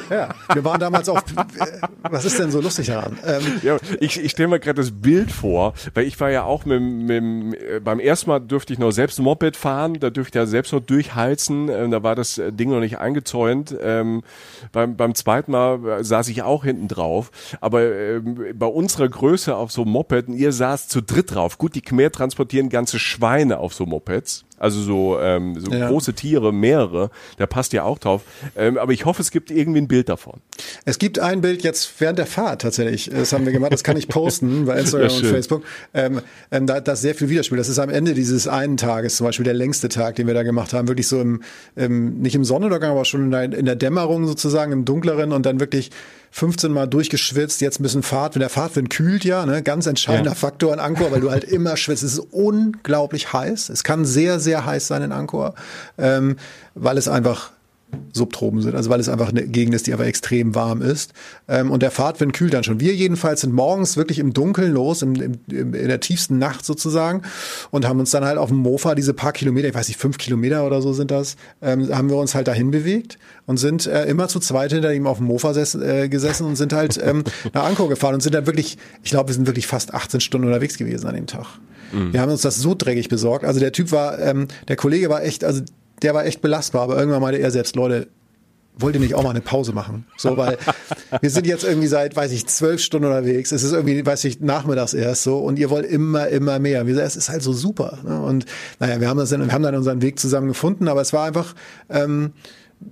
ja. Wir waren damals auf, äh, was ist denn so lustig daran? Ähm, ja, ich ich stelle mir gerade das Bild vor, weil ich war ja auch mit, mit, äh, beim ersten Mal dürfte ich noch selbst Moped fahren, da dürfte ich ja selbst noch durchheizen, äh, da war das Ding noch nicht eingezäunt. Ähm, beim, beim zweiten Mal saß ich auch hinten drauf, aber ähm, bei unserer Größe auf so Moped, ihr saßt zu dritt drauf. Gut, die Khmer transportieren ganze Schweine auf so Mopeds. Also so, ähm, so ja. große Tiere, mehrere, da passt ja auch drauf. Ähm, aber ich hoffe, es gibt irgendwie ein Bild davon. Es gibt ein Bild jetzt während der Fahrt tatsächlich. Das haben wir gemacht. Das kann ich posten bei Instagram und Facebook. Ähm, ähm, da, das sehr viel Widerspiel. Das ist am Ende dieses einen Tages, zum Beispiel der längste Tag, den wir da gemacht haben, wirklich so im, im nicht im Sonnenuntergang, aber schon in der, in der Dämmerung sozusagen, im Dunkleren und dann wirklich 15 Mal durchgeschwitzt, jetzt ein bisschen Fahrt, wenn der Fahrtwind kühlt ja, ne, ganz entscheidender ja. Faktor in Angkor, weil du halt immer schwitzt. Es ist unglaublich heiß. Es kann sehr, sehr heiß sein in Angkor, ähm, weil es einfach Subtropen sind, also weil es einfach eine Gegend ist, die aber extrem warm ist. Ähm, und der Fahrtwind kühlt dann schon. Wir jedenfalls sind morgens wirklich im Dunkeln los, im, im, in der tiefsten Nacht sozusagen und haben uns dann halt auf dem Mofa diese paar Kilometer, ich weiß nicht, fünf Kilometer oder so sind das, ähm, haben wir uns halt dahin bewegt und sind äh, immer zu zweit hinter ihm auf dem Mofa ses, äh, gesessen und sind halt ähm, nach Angkor gefahren und sind dann wirklich, ich glaube, wir sind wirklich fast 18 Stunden unterwegs gewesen an dem Tag. Mhm. Wir haben uns das so dreckig besorgt. Also der Typ war, ähm, der Kollege war echt, also der war echt belastbar, aber irgendwann meinte er selbst, Leute, wollt ihr nicht auch mal eine Pause machen? So, weil wir sind jetzt irgendwie seit, weiß ich, zwölf Stunden unterwegs. Es ist irgendwie, weiß ich, nachmittags erst so und ihr wollt immer, immer mehr. Wir sagen, es ist halt so super. Ne? Und naja, wir haben das, wir haben dann unseren Weg zusammen gefunden, aber es war einfach, ähm,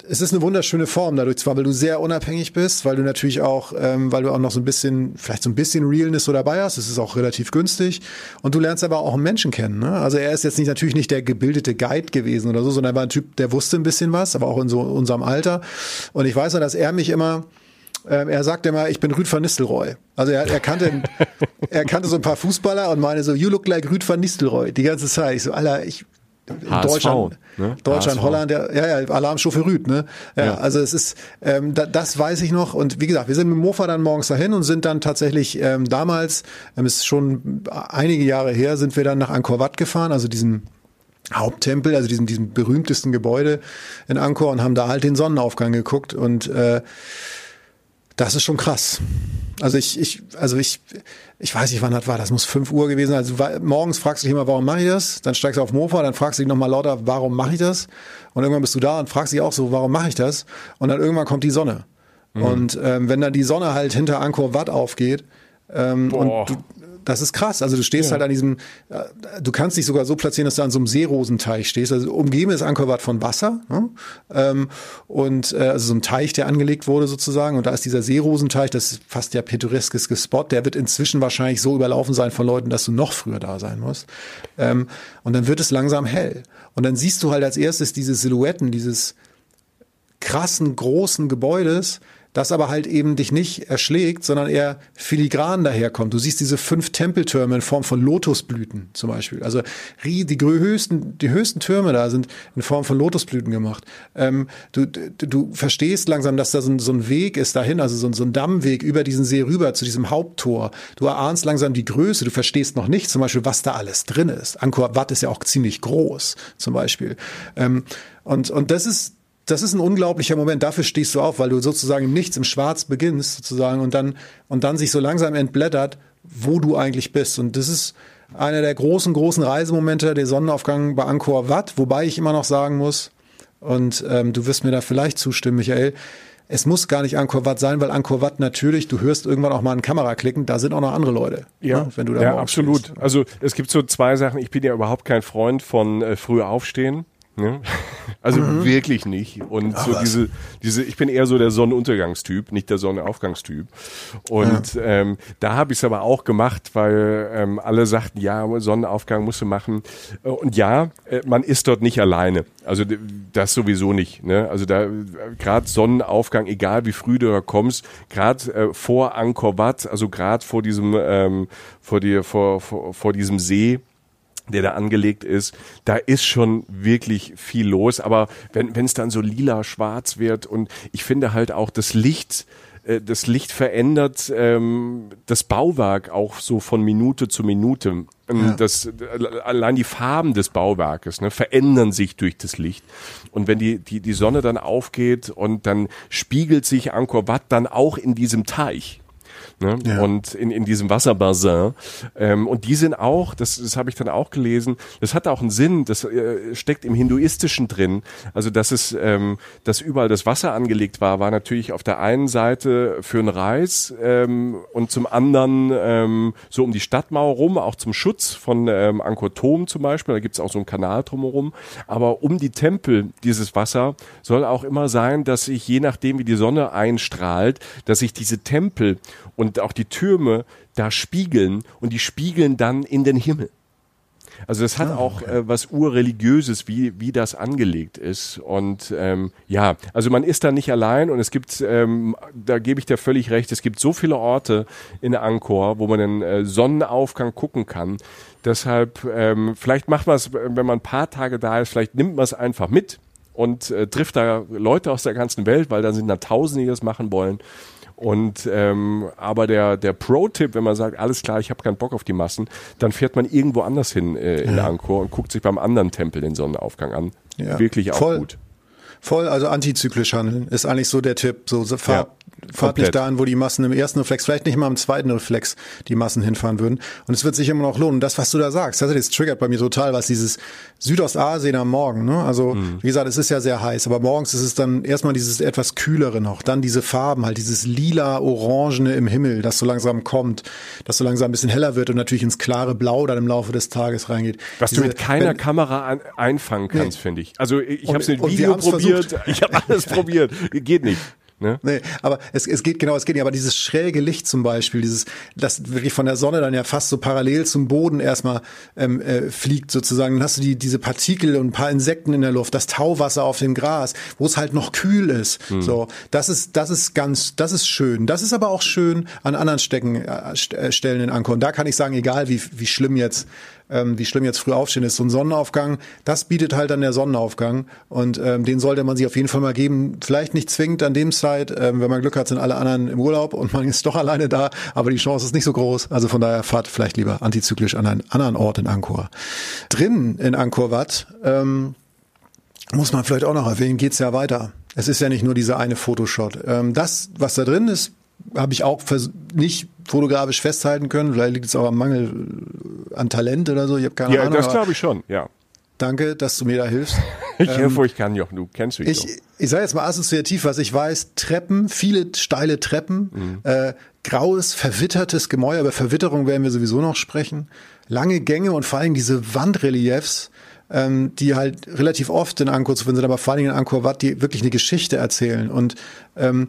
es ist eine wunderschöne Form dadurch, zwar weil du sehr unabhängig bist, weil du natürlich auch, ähm, weil du auch noch so ein bisschen, vielleicht so ein bisschen Realness so dabei hast. Es ist auch relativ günstig und du lernst aber auch einen Menschen kennen. Ne? Also er ist jetzt nicht natürlich nicht der gebildete Guide gewesen oder so, sondern er war ein Typ, der wusste ein bisschen was, aber auch in so unserem Alter. Und ich weiß noch, dass er mich immer ähm, er sagte immer, ich bin Rüd van Nistelrooy. Also er, er, kannte, er kannte so ein paar Fußballer und meine so, you look like Rüd van Nistelrooy die ganze Zeit. Ich so, Alter, ich HSV, Deutschland, ne? Deutschland HSV. Holland, ja, ja, Alarmstufe Rüd, ne? Ja, ja, also es ist, ähm, da, das weiß ich noch. Und wie gesagt, wir sind mit Mofa dann morgens dahin und sind dann tatsächlich ähm, damals, ähm, ist schon einige Jahre her, sind wir dann nach Angkor Wat gefahren, also diesem Haupttempel, also diesem, diesem berühmtesten Gebäude in Angkor und haben da halt den Sonnenaufgang geguckt und äh, das ist schon krass. Also ich, ich, also ich, ich weiß nicht, wann das war. Das muss fünf Uhr gewesen sein. Also morgens fragst du dich immer, warum mache ich das? Dann steigst du auf Mofa, dann fragst du dich nochmal lauter, warum mache ich das? Und irgendwann bist du da und fragst dich auch so, warum mache ich das? Und dann irgendwann kommt die Sonne. Mhm. Und ähm, wenn dann die Sonne halt hinter Angkor Wat aufgeht ähm, und du, das ist krass. Also du stehst ja. halt an diesem, äh, du kannst dich sogar so platzieren, dass du an so einem Seerosenteich stehst. Also umgeben ist Angkor Wat von Wasser ne? ähm, und äh, also so ein Teich, der angelegt wurde sozusagen. Und da ist dieser Seerosenteich, das ist fast der pittoreskes Spot. Der wird inzwischen wahrscheinlich so überlaufen sein von Leuten, dass du noch früher da sein musst. Ähm, und dann wird es langsam hell. Und dann siehst du halt als erstes diese Silhouetten, dieses krassen großen Gebäudes das aber halt eben dich nicht erschlägt, sondern eher filigran daherkommt. Du siehst diese fünf Tempeltürme in Form von Lotusblüten zum Beispiel. Also die höchsten, die höchsten Türme da sind in Form von Lotusblüten gemacht. Ähm, du, du, verstehst langsam, dass da so ein, so ein Weg ist dahin, also so ein, so ein Dammweg über diesen See rüber zu diesem Haupttor. Du erahnst langsam die Größe. Du verstehst noch nicht zum Beispiel, was da alles drin ist. Angkor Wat ist ja auch ziemlich groß zum Beispiel. Ähm, und, und das ist das ist ein unglaublicher Moment. Dafür stehst du auf, weil du sozusagen im Nichts, im Schwarz beginnst sozusagen und dann, und dann sich so langsam entblättert, wo du eigentlich bist. Und das ist einer der großen, großen Reisemomente, der Sonnenaufgang bei Angkor Wat, wobei ich immer noch sagen muss, und ähm, du wirst mir da vielleicht zustimmen, Michael, es muss gar nicht Angkor Wat sein, weil Angkor Wat natürlich, du hörst irgendwann auch mal eine Kamera klicken, da sind auch noch andere Leute. Ja, ne, wenn du da ja absolut. Stehst. Also es gibt so zwei Sachen. Ich bin ja überhaupt kein Freund von äh, früh aufstehen. Ne? Also mhm. wirklich nicht. Und Ach, so was? diese, diese, ich bin eher so der Sonnenuntergangstyp, nicht der Sonnenaufgangstyp. Und ja. ähm, da habe ich es aber auch gemacht, weil ähm, alle sagten, ja, Sonnenaufgang musst du machen. Und ja, äh, man ist dort nicht alleine. Also das sowieso nicht. Ne? Also da gerade Sonnenaufgang, egal wie früh du da kommst, gerade äh, vor Angkor Wat, also gerade vor diesem ähm, vor dir vor, vor, vor diesem See der da angelegt ist, da ist schon wirklich viel los. Aber wenn es dann so lila, schwarz wird und ich finde halt auch das Licht, äh, das Licht verändert ähm, das Bauwerk auch so von Minute zu Minute. Ähm, ja. Das, allein die Farben des Bauwerkes ne, verändern sich durch das Licht. Und wenn die, die, die Sonne dann aufgeht und dann spiegelt sich Angkor Wat dann auch in diesem Teich ne? Ja. und in, in diesem Wasserbassin. Ähm, und die sind auch, das, das habe ich dann auch gelesen, das hat auch einen Sinn, das äh, steckt im Hinduistischen drin. Also dass es, ähm, dass überall das Wasser angelegt war, war natürlich auf der einen Seite für einen Reis ähm, und zum anderen ähm, so um die Stadtmauer rum, auch zum Schutz von ähm, Angkor Thom zum Beispiel, da gibt es auch so einen Kanal drumherum. Aber um die Tempel, dieses Wasser, soll auch immer sein, dass sich je nachdem, wie die Sonne einstrahlt, dass sich diese Tempel und auch die Türme da spiegeln und die spiegeln dann in den Himmel. Also das hat ah, auch äh, was urreligiöses, wie wie das angelegt ist. Und ähm, ja, also man ist da nicht allein und es gibt, ähm, da gebe ich dir völlig recht, es gibt so viele Orte in Angkor, wo man den äh, Sonnenaufgang gucken kann. Deshalb ähm, vielleicht macht man es, wenn man ein paar Tage da ist, vielleicht nimmt man es einfach mit und äh, trifft da Leute aus der ganzen Welt, weil da sind da Tausende, die das machen wollen. Und ähm, aber der der Pro-Tipp, wenn man sagt, alles klar, ich habe keinen Bock auf die Massen, dann fährt man irgendwo anders hin äh, in ja. Angkor und guckt sich beim anderen Tempel den Sonnenaufgang an. Ja. Wirklich auch Voll. gut. Voll, also antizyklisch handeln ist eigentlich so der Tipp. So, so fahr, ja. Fahrt nicht dahin, wo die Massen im ersten Reflex, vielleicht nicht mal im zweiten Reflex die Massen hinfahren würden. Und es wird sich immer noch lohnen. Das, was du da sagst, das, das triggert bei mir total, was dieses Südostasien am Morgen. Ne? Also mhm. wie gesagt, es ist ja sehr heiß, aber morgens ist es dann erstmal dieses etwas kühlere noch, dann diese Farben, halt dieses lila, orangene im Himmel, das so langsam kommt, das so langsam ein bisschen heller wird und natürlich ins klare Blau dann im Laufe des Tages reingeht. Was diese, du mit keiner wenn, Kamera an, einfangen kannst, nee. finde ich. Also ich habe es mit Video probiert, ich habe alles probiert, geht nicht. Ne? Nee, aber es, es geht genau, es geht nicht. Aber dieses schräge Licht zum Beispiel, dieses, das wirklich von der Sonne dann ja fast so parallel zum Boden erstmal ähm, äh, fliegt sozusagen. Dann hast du die, diese Partikel und ein paar Insekten in der Luft, das Tauwasser auf dem Gras, wo es halt noch kühl ist. Hm. So, das ist, das ist ganz, das ist schön. Das ist aber auch schön an anderen Stecken, äh, äh Stellen in Angkor. Und da kann ich sagen, egal wie, wie schlimm jetzt ähm, wie schlimm jetzt früh aufstehen ist. So ein Sonnenaufgang, das bietet halt dann der Sonnenaufgang und ähm, den sollte man sich auf jeden Fall mal geben. Vielleicht nicht zwingend an dem Zeit, ähm, wenn man Glück hat, sind alle anderen im Urlaub und man ist doch alleine da, aber die Chance ist nicht so groß. Also von daher fahrt vielleicht lieber antizyklisch an einen anderen Ort in Angkor. Drin in Angkor Wat ähm, muss man vielleicht auch noch erwähnen, geht's ja weiter. Es ist ja nicht nur dieser eine Fotoshot. Ähm, das, was da drin ist, habe ich auch nicht fotografisch festhalten können. Vielleicht liegt es auch am Mangel an Talent oder so. Ich habe keine ja, Ahnung. Ja, das glaube ich schon, ja. Danke, dass du mir da hilfst. ich helfe, wo ich kann, Jochen, du kennst mich Ich, doch. ich sage jetzt mal assoziativ, was ich weiß, Treppen, viele steile Treppen, Mhm. äh, graues, verwittertes Gemäuer, über Verwitterung werden wir sowieso noch sprechen, lange Gänge und vor allem diese Wandreliefs, ähm, die halt relativ oft in Angkor zu finden sind, aber vor allem in Angkor Wat, die wirklich eine Geschichte erzählen und ähm,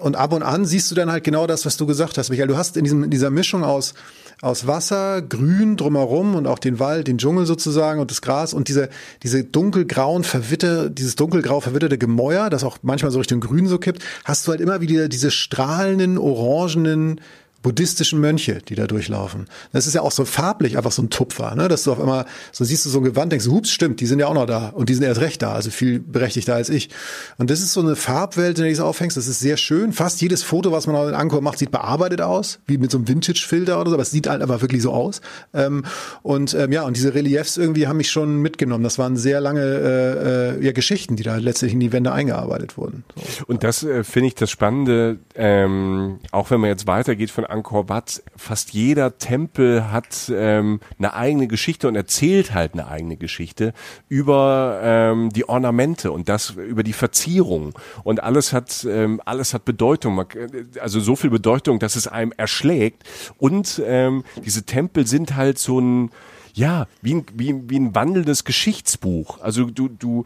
und ab und an siehst du dann halt genau das, was du gesagt hast, Michael. Du hast in, diesem, in dieser Mischung aus, aus Wasser, Grün drumherum und auch den Wald, den Dschungel sozusagen und das Gras und diese, diese dunkelgrauen, verwitte, dieses dunkelgrau verwitterte Gemäuer, das auch manchmal so Richtung Grün so kippt, hast du halt immer wieder diese strahlenden, orangenen, buddhistischen Mönche, die da durchlaufen. Das ist ja auch so farblich einfach so ein Tupfer, ne? dass du auf einmal, so siehst du so ein Gewand, denkst hups, stimmt, die sind ja auch noch da und die sind erst recht da, also viel berechtigter als ich. Und das ist so eine Farbwelt, in der du aufhängst, das ist sehr schön. Fast jedes Foto, was man in Angkor macht, sieht bearbeitet aus, wie mit so einem Vintage-Filter oder so, aber es sieht halt aber wirklich so aus. Ähm, und ähm, ja, und diese Reliefs irgendwie haben mich schon mitgenommen. Das waren sehr lange äh, äh, ja, Geschichten, die da letztlich in die Wände eingearbeitet wurden. So. Und das äh, finde ich das Spannende, ähm, auch wenn man jetzt weitergeht von Angkor Wat, fast jeder Tempel hat ähm, eine eigene Geschichte und erzählt halt eine eigene Geschichte über ähm, die Ornamente und das über die Verzierung. Und alles hat ähm, alles hat Bedeutung, Man- also so viel Bedeutung, dass es einem erschlägt. Und ähm, diese Tempel sind halt so ein ja, wie ein, wie, wie ein wandelndes Geschichtsbuch. Also du, du,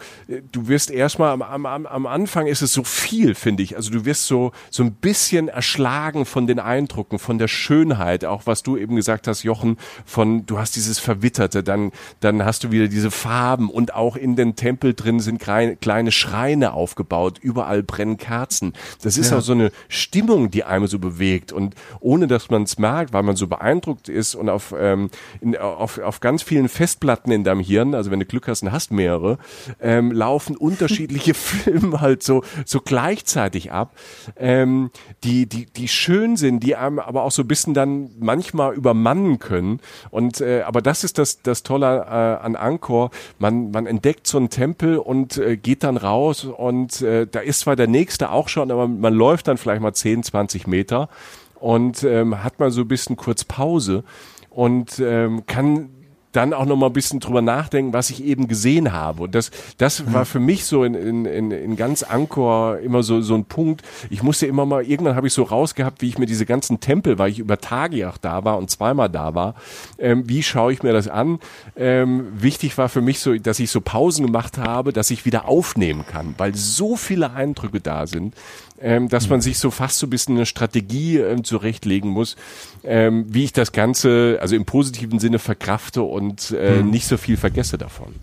du wirst erstmal am, am, am Anfang ist es so viel, finde ich. Also du wirst so, so ein bisschen erschlagen von den Eindrücken, von der Schönheit, auch was du eben gesagt hast, Jochen, von, du hast dieses Verwitterte, dann, dann hast du wieder diese Farben und auch in den Tempel drin sind kleine, kleine Schreine aufgebaut, überall brennen Kerzen. Das ist Ja. auch so eine Stimmung, die einem so bewegt und ohne dass man es merkt, weil man so beeindruckt ist und auf, ähm, in, auf, auf ganz vielen Festplatten in deinem Hirn, also wenn du Glück hast und hast mehrere, ähm, laufen unterschiedliche Filme halt so, so gleichzeitig ab, ähm, die, die, die schön sind, die einem aber auch so ein bisschen dann manchmal übermannen können. Und äh, aber das ist das, das Tolle äh, an Angkor. Man, man entdeckt so einen Tempel und äh, geht dann raus und äh, da ist zwar der nächste auch schon, aber man läuft dann vielleicht mal 10, 20 Meter und ähm, hat mal so ein bisschen kurz Pause und ähm, kann dann auch noch mal ein bisschen drüber nachdenken, was ich eben gesehen habe. Und das, das war für mich so in, in, in, in ganz Angkor immer so, so ein Punkt. Ich musste immer mal, irgendwann habe ich so rausgehabt, wie ich mir diese ganzen Tempel, weil ich über Tage auch da war und zweimal da war, ähm, wie schaue ich mir das an? Ähm, wichtig war für mich so, dass ich so Pausen gemacht habe, dass ich wieder aufnehmen kann, weil so viele Eindrücke da sind ähm, dass man sich so fast so ein bisschen eine Strategie ähm, zurechtlegen muss, ähm, wie ich das Ganze, also im positiven Sinne verkrafte und äh, nicht so viel vergesse davon.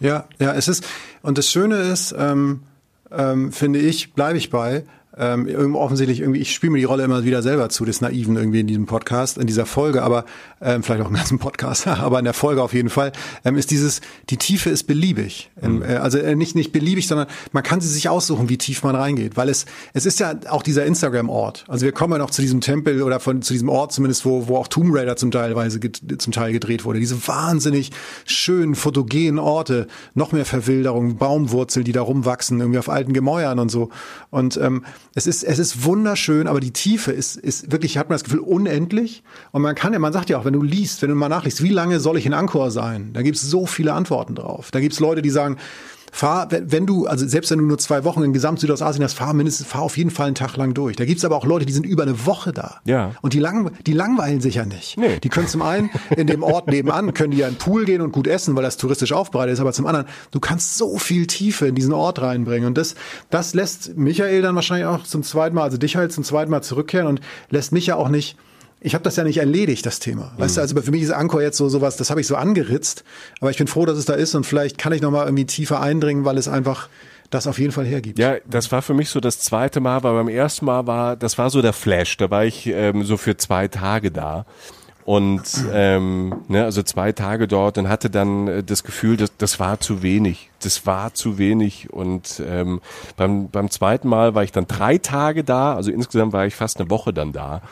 Ja, ja, es ist, und das Schöne ist, ähm, ähm, finde ich, bleibe ich bei, ähm, offensichtlich irgendwie, ich spiele mir die Rolle immer wieder selber zu, des Naiven irgendwie in diesem Podcast, in dieser Folge, aber ähm, vielleicht auch im ganzen Podcast, aber in der Folge auf jeden Fall, ähm, ist dieses, die Tiefe ist beliebig. Ähm, äh, also äh, nicht, nicht beliebig, sondern man kann sie sich aussuchen, wie tief man reingeht, weil es, es ist ja auch dieser Instagram-Ort. Also wir kommen ja noch zu diesem Tempel oder von, zu diesem Ort zumindest, wo, wo auch Tomb Raider zum Teilweise, zum Teil gedreht wurde. Diese wahnsinnig schönen, fotogenen Orte, noch mehr Verwilderung, Baumwurzeln, die da rumwachsen, irgendwie auf alten Gemäuern und so. Und ähm, es ist, es ist wunderschön, aber die Tiefe ist, ist wirklich, hat man das Gefühl, unendlich. Und man kann ja, man sagt ja auch, wenn du liest, wenn du mal nachliest, wie lange soll ich in Angkor sein? Da gibt es so viele Antworten drauf. Da gibt es Leute, die sagen, fahr, wenn du, also selbst wenn du nur zwei Wochen in Gesamt Südostasien hast, fahr mindestens, fahr auf jeden Fall einen Tag lang durch. Da gibt's aber auch Leute, die sind über eine Woche da. Ja. Und die, lang, die langweilen sich ja nicht. Nee. Die können zum einen in dem Ort nebenan, können die ja in den Pool gehen und gut essen, weil das touristisch aufbereitet ist, aber zum anderen, du kannst so viel Tiefe in diesen Ort reinbringen. Und das, das lässt Michael dann wahrscheinlich auch zum zweiten Mal, also dich halt zum zweiten Mal zurückkehren und lässt mich ja auch nicht, ich habe das ja nicht erledigt, das Thema. Weißt du, also für mich ist Angkor jetzt so sowas, das habe ich so angeritzt, aber ich bin froh, dass es da ist und vielleicht kann ich noch mal irgendwie tiefer eindringen, weil es einfach das auf jeden Fall hergibt. Ja, das war für mich so das zweite Mal, weil beim ersten Mal war, das war so der Flash, da war ich ähm, so für zwei Tage da. Und ähm, ne, also zwei Tage dort und hatte dann äh, das Gefühl, dass das war zu wenig. Das war zu wenig. Und ähm, beim, beim zweiten Mal war ich dann drei Tage da, also insgesamt war ich fast eine Woche dann da.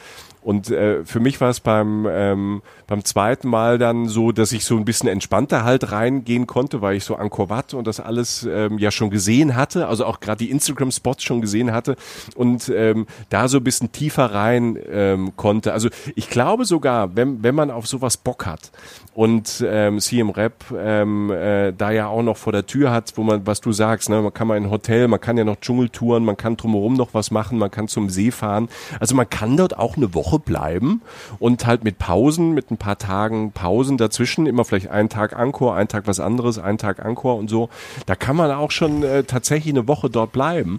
Und äh, für mich war es beim, ähm, beim zweiten Mal dann so, dass ich so ein bisschen entspannter halt reingehen konnte, weil ich so Angkor Wat und das alles ähm, ja schon gesehen hatte, also auch gerade die Instagram-Spots schon gesehen hatte und ähm, da so ein bisschen tiefer rein ähm, konnte. Also ich glaube sogar, wenn, wenn man auf sowas Bock hat und ähm, CM Rap ähm, äh, da ja auch noch vor der Tür hat, wo man, was du sagst, ne, man kann mal in ein Hotel, man kann ja noch Dschungeltouren, man kann drumherum noch was machen, man kann zum See fahren. Also man kann dort auch eine Woche bleiben und halt mit Pausen, mit ein paar Tagen Pausen dazwischen, immer vielleicht einen Tag Angkor, einen Tag was anderes, einen Tag Angkor und so. Da kann man auch schon äh, tatsächlich eine Woche dort bleiben.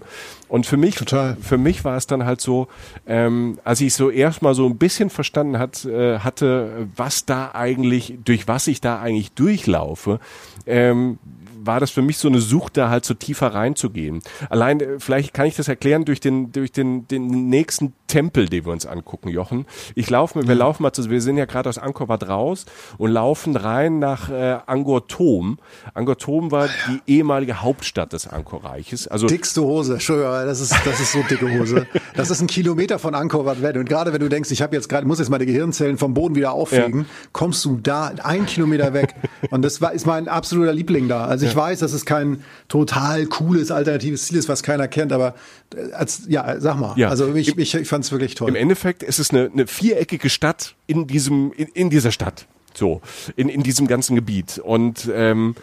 Und für mich, Total. für mich war es dann halt so, ähm, als ich so erstmal so ein bisschen verstanden hat, äh, hatte, was da eigentlich, durch was ich da eigentlich durchlaufe, ähm, war das für mich so eine Sucht, da halt so tiefer reinzugehen. Allein, äh, vielleicht kann ich das erklären durch den, durch den, den nächsten Tempel, den wir uns angucken, Jochen. Ich laufe, wir laufen mal, zu, wir sind ja gerade aus Angkor Wat raus und laufen rein nach äh, Angkor Thom. Angkor Thom war die ehemalige Hauptstadt des Angkor-Reiches. Also dickste Hose, Entschuldigung, das ist das ist so dicke Hose. Das ist ein Kilometer von Angkor Wat weg und gerade wenn du denkst, ich habe jetzt gerade muss jetzt meine Gehirnzellen vom Boden wieder auffegen, ja. kommst du da einen Kilometer weg und das war ist mein absoluter Liebling da. Also ich ja. weiß, dass es kein total cooles alternatives Ziel ist, was keiner kennt, aber äh, als ja, sag mal, ja. also ich, ich, ich fand es wirklich toll. Im Endeffekt ist es eine, eine viereckige Stadt in diesem, in, in dieser Stadt. So, in, in diesem ganzen Gebiet. Und ähm,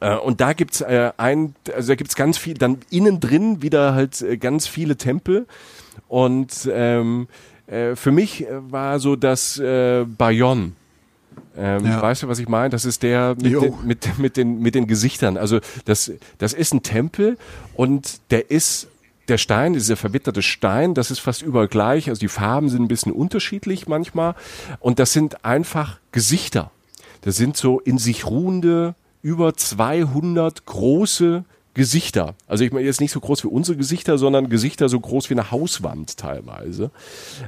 äh, und da gibt's äh, ein, also da gibt's ganz viel, dann innen drin wieder halt äh, ganz viele Tempel. Und ähm, äh, für mich war so das äh, Bayonne. Ähm, ja. Weißt du, was ich meine? Das ist der mit den, mit, mit, den, mit den Gesichtern. Also das, das ist ein Tempel und der ist der Stein, dieser verwitterte Stein, das ist fast überall gleich. Also die Farben sind ein bisschen unterschiedlich manchmal. Und das sind einfach Gesichter. Das sind so in sich ruhende, über 200 große Gesichter. Also ich meine jetzt nicht so groß wie unsere Gesichter, sondern Gesichter so groß wie eine Hauswand teilweise,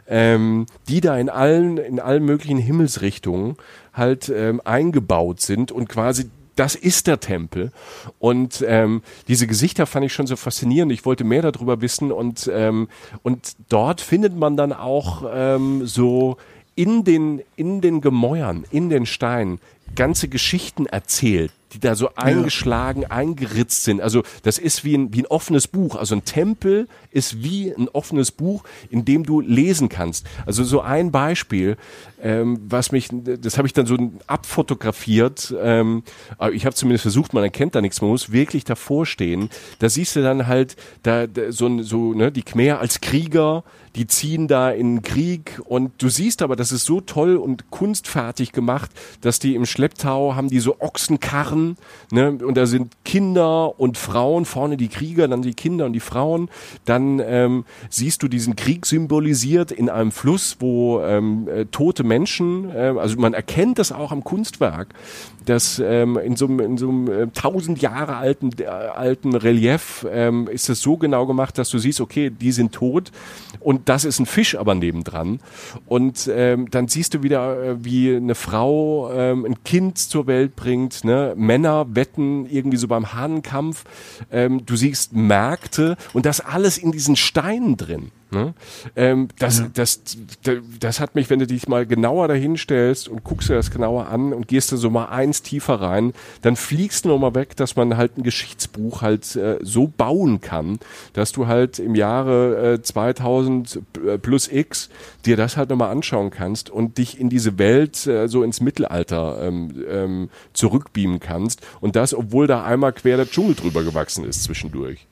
ähm, die da in allen in allen möglichen Himmelsrichtungen halt ähm, eingebaut sind und quasi das ist der Tempel. Und ähm, diese Gesichter fand ich schon so faszinierend. Ich wollte mehr darüber wissen und, ähm, und dort findet man dann auch ähm, so in den, in den Gemäuern, in den Steinen ganze Geschichten erzählt, die da so eingeschlagen, ja. eingeritzt sind. Also das ist wie ein, wie ein offenes Buch. Also ein Tempel ist wie ein offenes Buch, in dem du lesen kannst. Also so ein Beispiel, ähm, was mich, das habe ich dann so abfotografiert. Ähm, aber ich habe zumindest versucht, man erkennt da nichts, man muss wirklich davor stehen. Da siehst du dann halt da, da so, so ne, die Khmer als Krieger, die ziehen da in Krieg. Und du siehst aber, das ist so toll und kunstfertig gemacht, dass die im Schlepptau haben die so Ochsenkarren, ne, und da sind Kinder und Frauen, vorne die Krieger, dann die Kinder und die Frauen. Dann ähm, siehst du diesen Krieg symbolisiert in einem Fluss, wo ähm, äh, tote Menschen, äh, also man erkennt das auch am Kunstwerk, dass ähm, in so einem, in so einem äh, tausend Jahre alten, äh, alten Relief ähm, ist es so genau gemacht, dass du siehst, okay, die sind tot. Und das ist ein Fisch aber nebendran. Und ähm, dann siehst du wieder, äh, wie eine Frau ähm, ein Kind zur Welt bringt, ne? Männer wetten irgendwie so beim Hahnenkampf, ähm, du siehst Märkte und das alles in diesen Steinen drin. Ne? Ähm, das, ja. das, das, das hat mich, wenn du dich mal genauer dahin stellst und guckst dir das genauer an und gehst da so mal eins tiefer rein, dann fliegst du nochmal weg, dass man halt ein Geschichtsbuch halt äh, so bauen kann, dass du halt im Jahre äh, 2000 äh, plus X dir das halt nochmal anschauen kannst und dich in diese Welt äh, so ins Mittelalter ähm, ähm, zurückbeamen kannst und das, obwohl da einmal quer der Dschungel drüber gewachsen ist zwischendurch.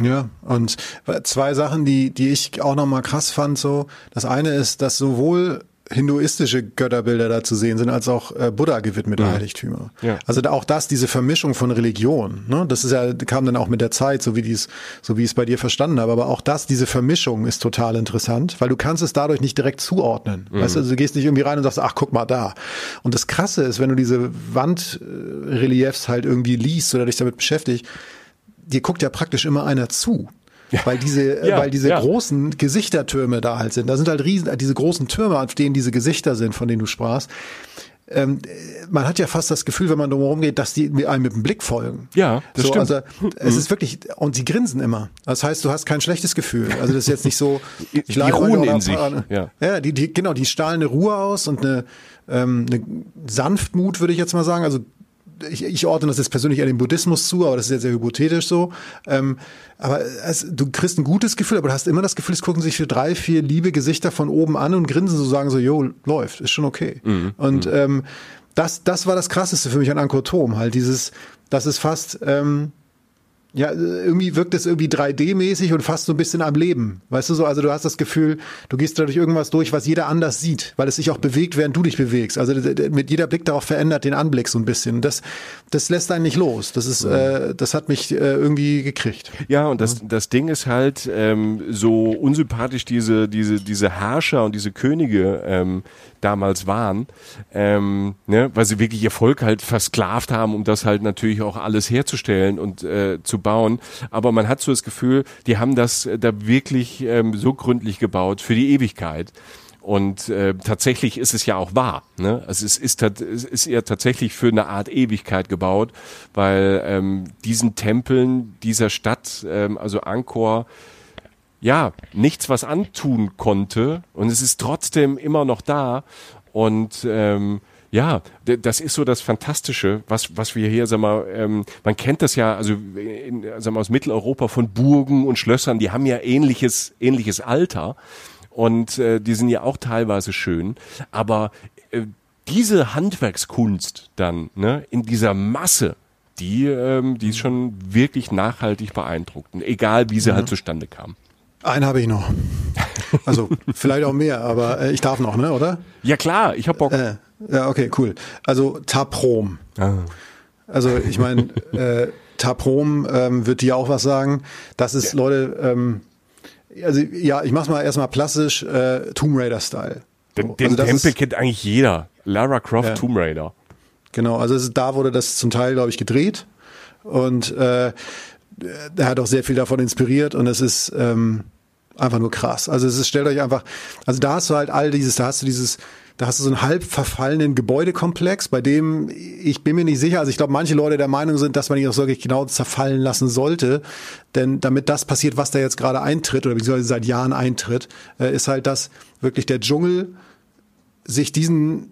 Ja, und zwei Sachen, die, die ich auch nochmal krass fand, so. Das eine ist, dass sowohl hinduistische Götterbilder da zu sehen sind, als auch äh, Buddha gewidmete ja. Heiligtümer. Ja. Also auch das, diese Vermischung von Religion, ne? das ist ja, kam dann auch mit der Zeit, so wie dies, so wie ich es bei dir verstanden habe, aber auch das, diese Vermischung ist total interessant, weil du kannst es dadurch nicht direkt zuordnen. Mhm. Weißt du, also du gehst nicht irgendwie rein und sagst, ach, guck mal da. Und das Krasse ist, wenn du diese Wandreliefs halt irgendwie liest oder dich damit beschäftigst, dir guckt ja praktisch immer einer zu. Ja. Weil diese, ja, weil diese ja. großen Gesichtertürme da halt sind. Da sind halt riesen, diese großen Türme, auf denen diese Gesichter sind, von denen du sprachst ähm, man hat ja fast das Gefühl, wenn man drumherum geht, dass die einem mit dem Blick folgen. Ja, das so, stimmt. Also es ist wirklich, und sie grinsen immer. Das heißt, du hast kein schlechtes Gefühl. Also das ist jetzt nicht so, Die ich ruhen mal in sich, paar- ja. ja, die, die, genau, die strahlen eine Ruhe aus und eine, ähm, eine Sanftmut, würde ich jetzt mal sagen. Also ich, ich ordne das jetzt persönlich an den Buddhismus zu, aber das ist jetzt sehr hypothetisch so. Ähm, aber es, du kriegst ein gutes Gefühl, aber du hast immer das Gefühl, es gucken sich für drei, vier liebe Gesichter von oben an und grinsen so, sagen so, jo, läuft, ist schon okay. Und ähm, das, das war das Krasseste für mich an Angkor Thom, halt dieses, das ist fast, ähm, ja, irgendwie wirkt es irgendwie 3D-mäßig und fast so ein bisschen am Leben. Weißt du so? Also du hast das Gefühl, du gehst dadurch irgendwas durch, was jeder anders sieht, weil es sich auch bewegt, während du dich bewegst. Also mit jeder Blick darauf verändert den Anblick so ein bisschen. Das, das lässt einen nicht los. Das ist, äh, das hat mich äh, irgendwie gekriegt. Ja, und das, das Ding ist halt ähm, so unsympathisch diese, diese, diese Herrscher und diese Könige ähm, damals waren, ähm, ne, weil sie wirklich ihr Volk halt versklavt haben, um das halt natürlich auch alles herzustellen und äh, zu bauen. Aber man hat so das Gefühl, die haben das äh, da wirklich ähm, so gründlich gebaut für die Ewigkeit. Und äh, tatsächlich ist es ja auch wahr. Ne? Also es ist, es ist ja tatsächlich für eine Art Ewigkeit gebaut, weil ähm, diesen Tempeln dieser Stadt, ähm, also Angkor, ja, nichts was antun konnte und es ist trotzdem immer noch da und ähm, ja, das ist so das Fantastische, was, was wir hier, sag mal, ähm, man kennt das ja, also in, sag mal, aus Mitteleuropa von Burgen und Schlössern, die haben ja ähnliches, ähnliches Alter und äh, die sind ja auch teilweise schön, aber äh, diese Handwerkskunst dann, ne, in dieser Masse, die, ähm, die ist schon wirklich nachhaltig beeindruckend, egal wie sie halt zustande kam. Einen habe ich noch. Also vielleicht auch mehr, aber äh, ich darf noch, ne, oder? Ja klar, ich hab Bock. Äh, ja, okay, cool. Also Taprom. Ah. Also ich meine, äh, Taprom ähm, wird dir auch was sagen. Das ist, Leute, ähm, also ja, ich mach's mal erstmal klassisch, äh, Tomb Raider-Style. Den, den also Tempel kennt eigentlich jeder. Lara Croft Ja. Tomb Raider. Genau, also ist, da wurde das zum Teil, glaube ich, gedreht. Und äh, er hat auch sehr viel davon inspiriert und es ist ähm, einfach nur krass. Also es ist, stellt euch einfach, also da hast du halt all dieses, da hast du dieses, da hast du so einen halb verfallenen Gebäudekomplex, bei dem ich bin mir nicht sicher, also ich glaube, manche Leute der Meinung sind, dass man ihn auch wirklich genau zerfallen lassen sollte, denn damit das passiert, was da jetzt gerade eintritt oder beziehungsweise seit Jahren eintritt, äh, ist halt, dass wirklich der Dschungel sich diesen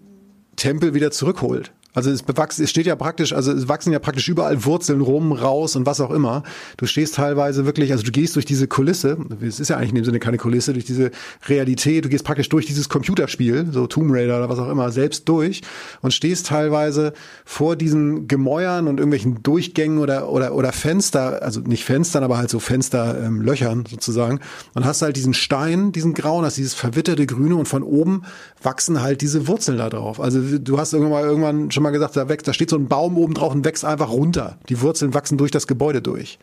Tempel wieder zurückholt. Also es bewachsen, es steht ja praktisch, also es wachsen ja praktisch überall Wurzeln rum, raus und was auch immer. Du stehst teilweise wirklich, also du gehst durch diese Kulisse, es ist ja eigentlich in dem Sinne keine Kulisse, durch diese Realität, du gehst praktisch durch dieses Computerspiel, so Tomb Raider oder was auch immer, selbst durch und stehst teilweise vor diesen Gemäuern und irgendwelchen Durchgängen oder, oder, oder Fenster, also nicht Fenstern, aber halt so Fensterlöchern ähm, sozusagen und hast halt diesen Stein, diesen grauen, hast dieses verwitterte Grüne und von oben wachsen halt diese Wurzeln da drauf. Also du hast irgendwann mal, irgendwann schon mal gesagt, da wächst, da steht so ein Baum oben drauf und wächst einfach runter. Die Wurzeln wachsen durch das Gebäude durch.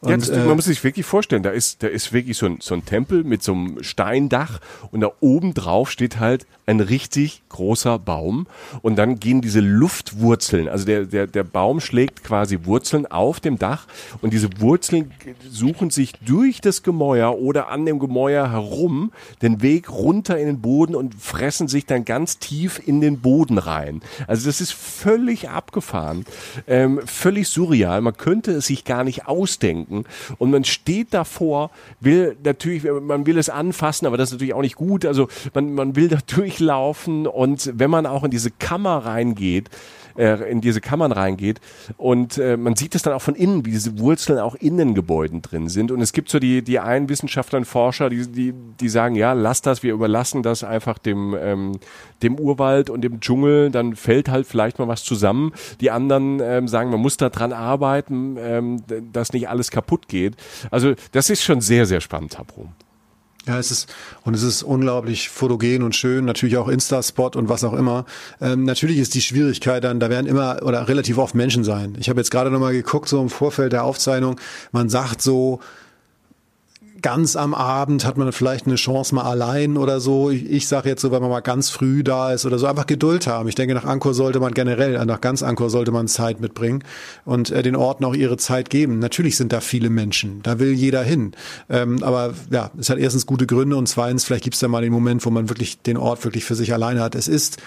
Und, ja, das, äh, man muss sich wirklich vorstellen, da ist, da ist wirklich so ein, so ein Tempel mit so einem Steindach und da oben drauf steht halt ein richtig großer Baum und dann gehen diese Luftwurzeln, also der, der, der Baum schlägt quasi Wurzeln auf dem Dach und diese Wurzeln suchen sich durch das Gemäuer oder an dem Gemäuer herum den Weg runter in den Boden und fressen sich dann ganz tief in den Boden rein. Also das ist völlig abgefahren, ähm, völlig surreal. Man könnte es sich gar nicht ausdenken und man steht davor, will natürlich, man will es anfassen, aber das ist natürlich auch nicht gut. Also man, man will da durchlaufen und wenn man auch in diese Kammer reingeht, äh, in diese Kammern reingeht und äh, man sieht es dann auch von innen, wie diese Wurzeln auch in den Gebäuden drin sind und es gibt so die die einen Wissenschaftler und Forscher, die die die sagen, ja, lass das, wir überlassen das einfach dem ähm, dem Urwald und dem Dschungel, dann fällt halt vielleicht mal was zusammen. Die anderen ähm, sagen, man muss da dran arbeiten, ähm, dass nicht alles kaputt geht. Also das ist schon sehr sehr spannend, Tabro. Ja, es ist, und es ist unglaublich fotogen und schön, natürlich auch Insta-Spot und was auch immer. Ähm, natürlich ist die Schwierigkeit dann, da werden immer oder relativ oft Menschen sein. Ich habe jetzt gerade nochmal geguckt, so im Vorfeld der Aufzeichnung, man sagt so, ganz am Abend hat man vielleicht eine Chance mal allein oder so. Ich, ich sage jetzt so, wenn man mal ganz früh da ist oder so, einfach Geduld haben. Ich denke, nach Angkor sollte man generell, äh, nach ganz Angkor sollte man Zeit mitbringen und äh, den Orten auch ihre Zeit geben. Natürlich sind da viele Menschen, da will jeder hin. Ähm, aber ja, es hat erstens gute Gründe und zweitens, vielleicht gibt es da mal den Moment, wo man wirklich den Ort wirklich für sich alleine hat. Es ist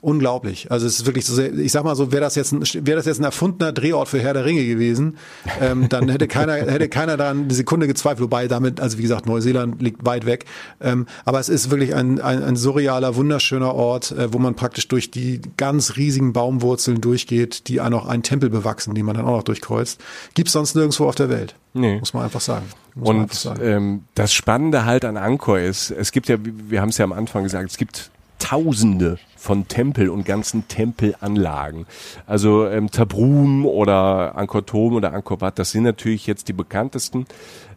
unglaublich. Also es ist wirklich so, sehr, ich sag mal so, wäre das jetzt ein, wäre das jetzt ein erfundener Drehort für Herr der Ringe gewesen, ähm, dann hätte keiner, hätte keiner daran eine Sekunde gezweifelt. Wobei damit, also wie gesagt, Neuseeland liegt weit weg. Ähm, aber es ist wirklich ein, ein, ein surrealer, wunderschöner Ort, äh, wo man praktisch durch die ganz riesigen Baumwurzeln durchgeht, die auch noch einen Tempel bewachsen, die man dann auch noch durchkreuzt. Gibt's sonst nirgendwo auf der Welt. Nee. Muss man einfach sagen. Muss Und sagen. Ähm, das Spannende halt an Angkor ist, es gibt ja, wir haben es ja am Anfang gesagt, es gibt Tausende von Tempel und ganzen Tempelanlagen. Also ähm, Tabrum oder Angkor Thom oder Angkor Wat, das sind natürlich jetzt die bekanntesten.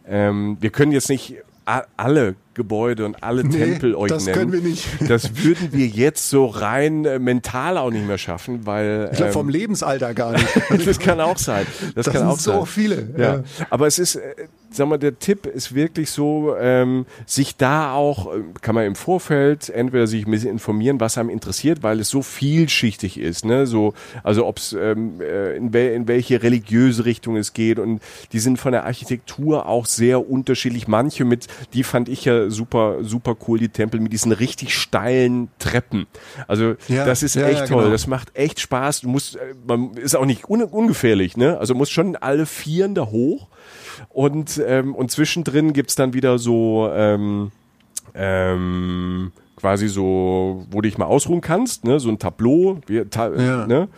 Ähm, wir können jetzt nicht alle Gebäude und alle nee, Tempel euch das nennen. können wir nicht. Das würden wir jetzt so rein äh, mental auch nicht mehr schaffen, weil ich glaube vom ähm, Lebensalter gar nicht. das kann auch sein. Das, das kann auch so sein. viele. Ja. ja. aber es ist, äh, sag mal, der Tipp ist wirklich so, ähm, sich da auch, äh, kann man im Vorfeld entweder sich ein bisschen informieren, was einem interessiert, weil es so vielschichtig ist, ne? So, also ob es ähm, äh, in, wel in welche religiöse Richtung es geht und die sind von der Architektur auch sehr unterschiedlich. Manche mit, die fand ich ja super, super cool, die Tempel mit diesen richtig steilen Treppen. Also ja, das ist ja, echt ja, toll. Genau. Das macht echt Spaß. Du musst, äh, man ist auch nicht un ungefährlich, ne? Also muss schon alle Vieren da hoch. Und, ähm, und zwischendrin gibt's dann wieder so ähm, ähm, quasi so, wo du dich mal ausruhen kannst, ne? so ein Tableau, wie, ta ja. ne?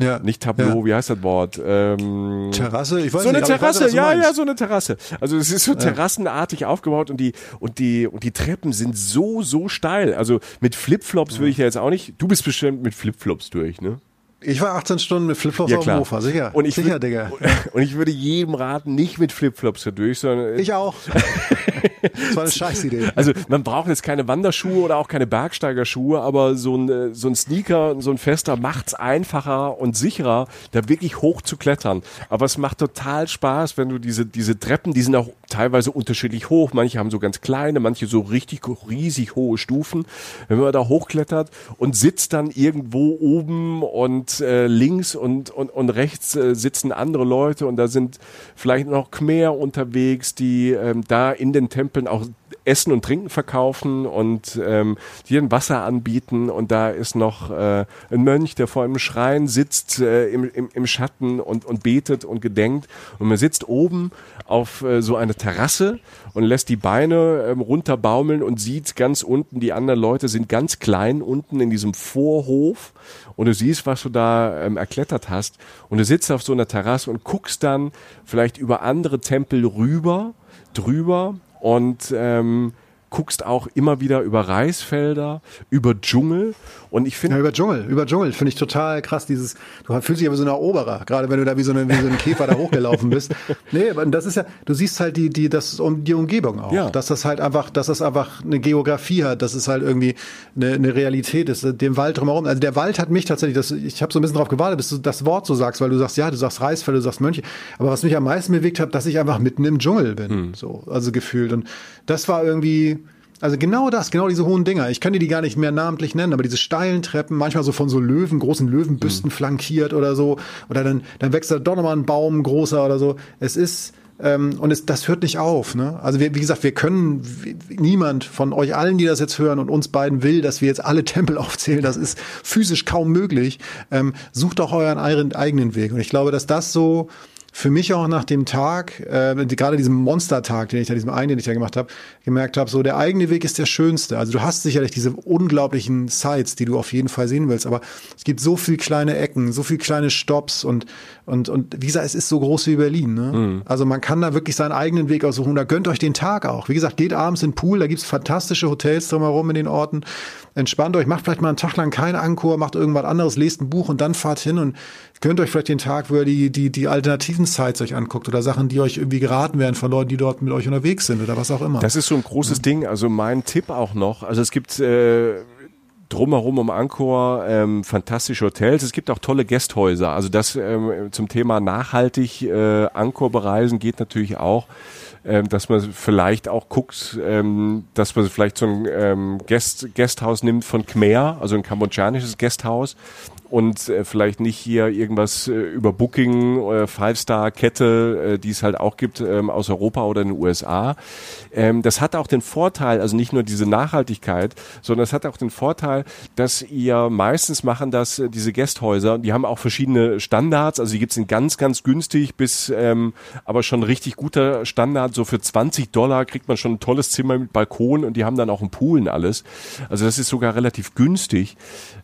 ja. nicht Tableau, ja. wie heißt das Wort? Ähm, Terrasse, ich weiß so nicht. So eine Terrasse, weiß, ja, ja, so eine Terrasse. Also es ist so terrassenartig aufgebaut und die und die und die Treppen sind so so steil. Also mit Flipflops würde ich ja jetzt auch nicht. Du bist bestimmt mit Flipflops durch, ne? Ich war 18 Stunden mit Flipflops ja, auf dem Sofa, sicher. Und ich sicher, würd, Digga. Und ich würde jedem raten, nicht mit Flipflops da durch, sondern. Ich auch. das war eine Scheißidee. Also man braucht jetzt keine Wanderschuhe oder auch keine Bergsteigerschuhe, aber so ein, äh, so ein Sneaker, so ein fester macht's einfacher und sicherer, da wirklich hoch zu klettern. Aber es macht total Spaß, wenn du diese, diese Treppen, die sind auch teilweise unterschiedlich hoch. Manche haben so ganz kleine, manche so richtig riesig hohe Stufen. Wenn man da hochklettert und sitzt dann irgendwo oben und äh, links und, und, und rechts äh, sitzen andere Leute und da sind vielleicht noch Khmer unterwegs, die ähm, da in den Tempeln auch Essen und Trinken verkaufen und ähm, dir ein Wasser anbieten. Und da ist noch äh, ein Mönch, der vor einem Schrein sitzt äh, im, im, im Schatten und, und betet und gedenkt. Und man sitzt oben auf äh, so eine Terrasse und lässt die Beine ähm, runterbaumeln und sieht ganz unten, die anderen Leute sind ganz klein unten in diesem Vorhof. Und du siehst, was du da ähm, erklettert hast. Und du sitzt auf so einer Terrasse und guckst dann vielleicht über andere Tempel rüber, drüber und ähm, guckst auch immer wieder über Reisfelder, über Dschungel und ich finde. Ja, über Dschungel, über Dschungel finde ich total krass. Dieses, du fühlst dich aber so ein Eroberer, gerade wenn du da wie so, eine, wie so ein Käfer da hochgelaufen bist. Nee, aber das ist ja, du siehst halt die, die, das um die Umgebung auch. Ja. Dass das halt einfach, dass das einfach eine Geografie hat, dass es halt irgendwie eine, eine Realität ist, dem Wald drumherum. Also der Wald hat mich tatsächlich, das, ich habe so ein bisschen drauf gewartet, bis du das Wort so sagst, weil du sagst, ja, du sagst Reisfelder, du sagst Mönche. Aber was mich am meisten bewegt hat, dass ich einfach mitten im Dschungel bin. Hm. So, also gefühlt. Und das war irgendwie, also genau das, genau diese hohen Dinger. Ich kann dir die gar nicht mehr namentlich nennen, aber diese steilen Treppen, manchmal so von so Löwen, großen Löwenbüsten mhm. flankiert oder so. Oder dann, dann wächst da doch nochmal ein Baum großer oder so. Es ist, ähm, und es, das hört nicht auf. Ne? Also wir, wie gesagt, wir können, niemand von euch allen, die das jetzt hören und uns beiden will, dass wir jetzt alle Tempel aufzählen. Das ist physisch kaum möglich. Ähm, sucht doch euren eigenen Weg. Und ich glaube, dass das so für mich auch nach dem Tag, äh, gerade diesem Monstertag, den ich da, diesem einen, den ich da gemacht habe, gemerkt habe, so der eigene Weg ist der schönste. Also du hast sicherlich diese unglaublichen Sites, die du auf jeden Fall sehen willst, aber es gibt so viel kleine Ecken, so viel kleine Stops und und und wie gesagt, es ist so groß wie Berlin. Ne? Mhm. Also man kann da wirklich seinen eigenen Weg aussuchen. Da gönnt euch den Tag auch. Wie gesagt, geht abends in den Pool, da gibt's fantastische Hotels drumherum in den Orten. Entspannt euch, macht vielleicht mal einen Tag lang keinen Ankor, macht irgendwas anderes, lest ein Buch und dann fahrt hin und gönnt euch vielleicht den Tag, wo ihr die die die alternativen Sites euch anguckt oder Sachen, die euch irgendwie geraten werden von Leuten, die dort mit euch unterwegs sind oder was auch immer. Das ist so ein großes ja. Ding. Also mein Tipp auch noch. Also es gibt äh, drumherum um Angkor ähm, fantastische Hotels. Es gibt auch tolle Gästhäuser. Also das ähm, zum Thema nachhaltig äh, Angkor bereisen geht natürlich auch. Ähm, dass man vielleicht auch guckt, ähm, dass man vielleicht so ein ähm, Guest, Gasthaus nimmt von Khmer, also ein kambodschanisches Gasthaus und äh, vielleicht nicht hier irgendwas äh, über Booking oder Five-Star-Kette, äh, die es halt auch gibt ähm, aus Europa oder in den USA. Ähm, das hat auch den Vorteil, also nicht nur diese Nachhaltigkeit, sondern es hat auch den Vorteil, dass ihr meistens machen das, äh, diese Gästhäuser, die haben auch verschiedene Standards, also die gibt's in ganz, ganz günstig bis ähm, aber schon richtig guter Standard, so für 20 Dollar kriegt man schon ein tolles Zimmer mit Balkon und die haben dann auch einen Pool und alles. Also das ist sogar relativ günstig,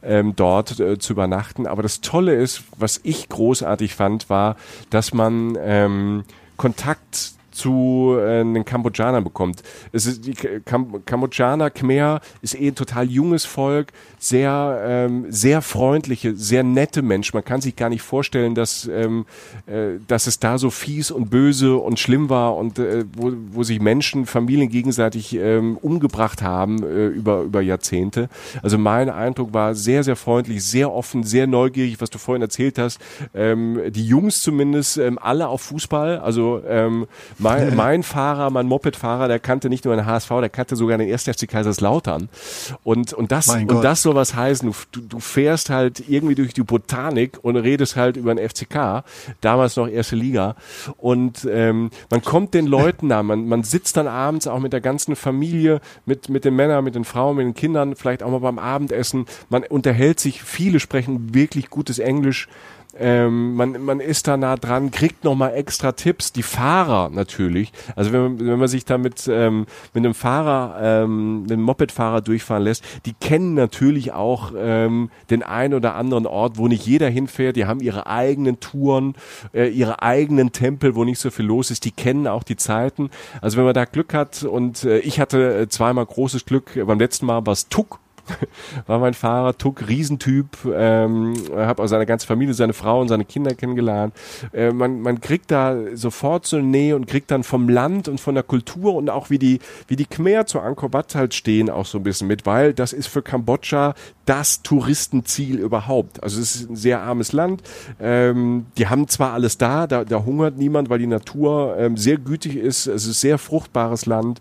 ähm, dort äh, zu übernachten. Aber das Tolle ist, was ich großartig fand, war, dass man ähm, Kontakt zu äh, den Kambodschanern bekommt. Es ist die Kam Kambodschaner Khmer ist eh ein total junges Volk, sehr ähm, sehr freundliche, sehr nette Mensch. Man kann sich gar nicht vorstellen, dass ähm, äh, dass es da so fies und böse und schlimm war und äh, wo, wo sich Menschen, Familien gegenseitig ähm, umgebracht haben äh, über über Jahrzehnte. Also mein Eindruck war sehr sehr freundlich, sehr offen, sehr neugierig, was du vorhin erzählt hast. Ähm, die Jungs zumindest ähm, alle auf Fußball, also ähm, mein, mein Fahrer, mein Mopedfahrer, der kannte nicht nur den HSV, der kannte sogar den 1. FC Kaiserslautern. Und, und das, und das soll was heißen. Du, du fährst halt irgendwie durch die Botanik und redest halt über den FCK, damals noch erste Liga. Und ähm, man kommt den Leuten nah, man, man sitzt dann abends auch mit der ganzen Familie, mit, mit den Männern, mit den Frauen, mit den Kindern, vielleicht auch mal beim Abendessen. Man unterhält sich, viele sprechen wirklich gutes Englisch. Ähm, man, man ist da nah dran, kriegt nochmal extra Tipps. Die Fahrer natürlich. Also wenn man, wenn man sich da mit, ähm, mit einem Fahrer, ähm, einem Mopedfahrer durchfahren lässt, die kennen natürlich auch ähm, den einen oder anderen Ort, wo nicht jeder hinfährt. Die haben ihre eigenen Touren, äh, ihre eigenen Tempel, wo nicht so viel los ist. Die kennen auch die Zeiten. Also wenn man da Glück hat und äh, ich hatte äh, zweimal großes Glück. Beim letzten Mal war es Tuck war mein Fahrer, Tuck, Riesentyp, ähm, habe auch seine ganze Familie, seine Frau und seine Kinder kennengelernt. Äh, man, man kriegt da sofort so eine Nähe und kriegt dann vom Land und von der Kultur und auch wie die, wie die Khmer zu Angkor Wat halt stehen auch so ein bisschen mit, weil das ist für Kambodscha das Touristenziel überhaupt. Also es ist ein sehr armes Land. Ähm, die haben zwar alles da, da, da hungert niemand, weil die Natur ähm, sehr gütig ist. Es ist sehr fruchtbares Land.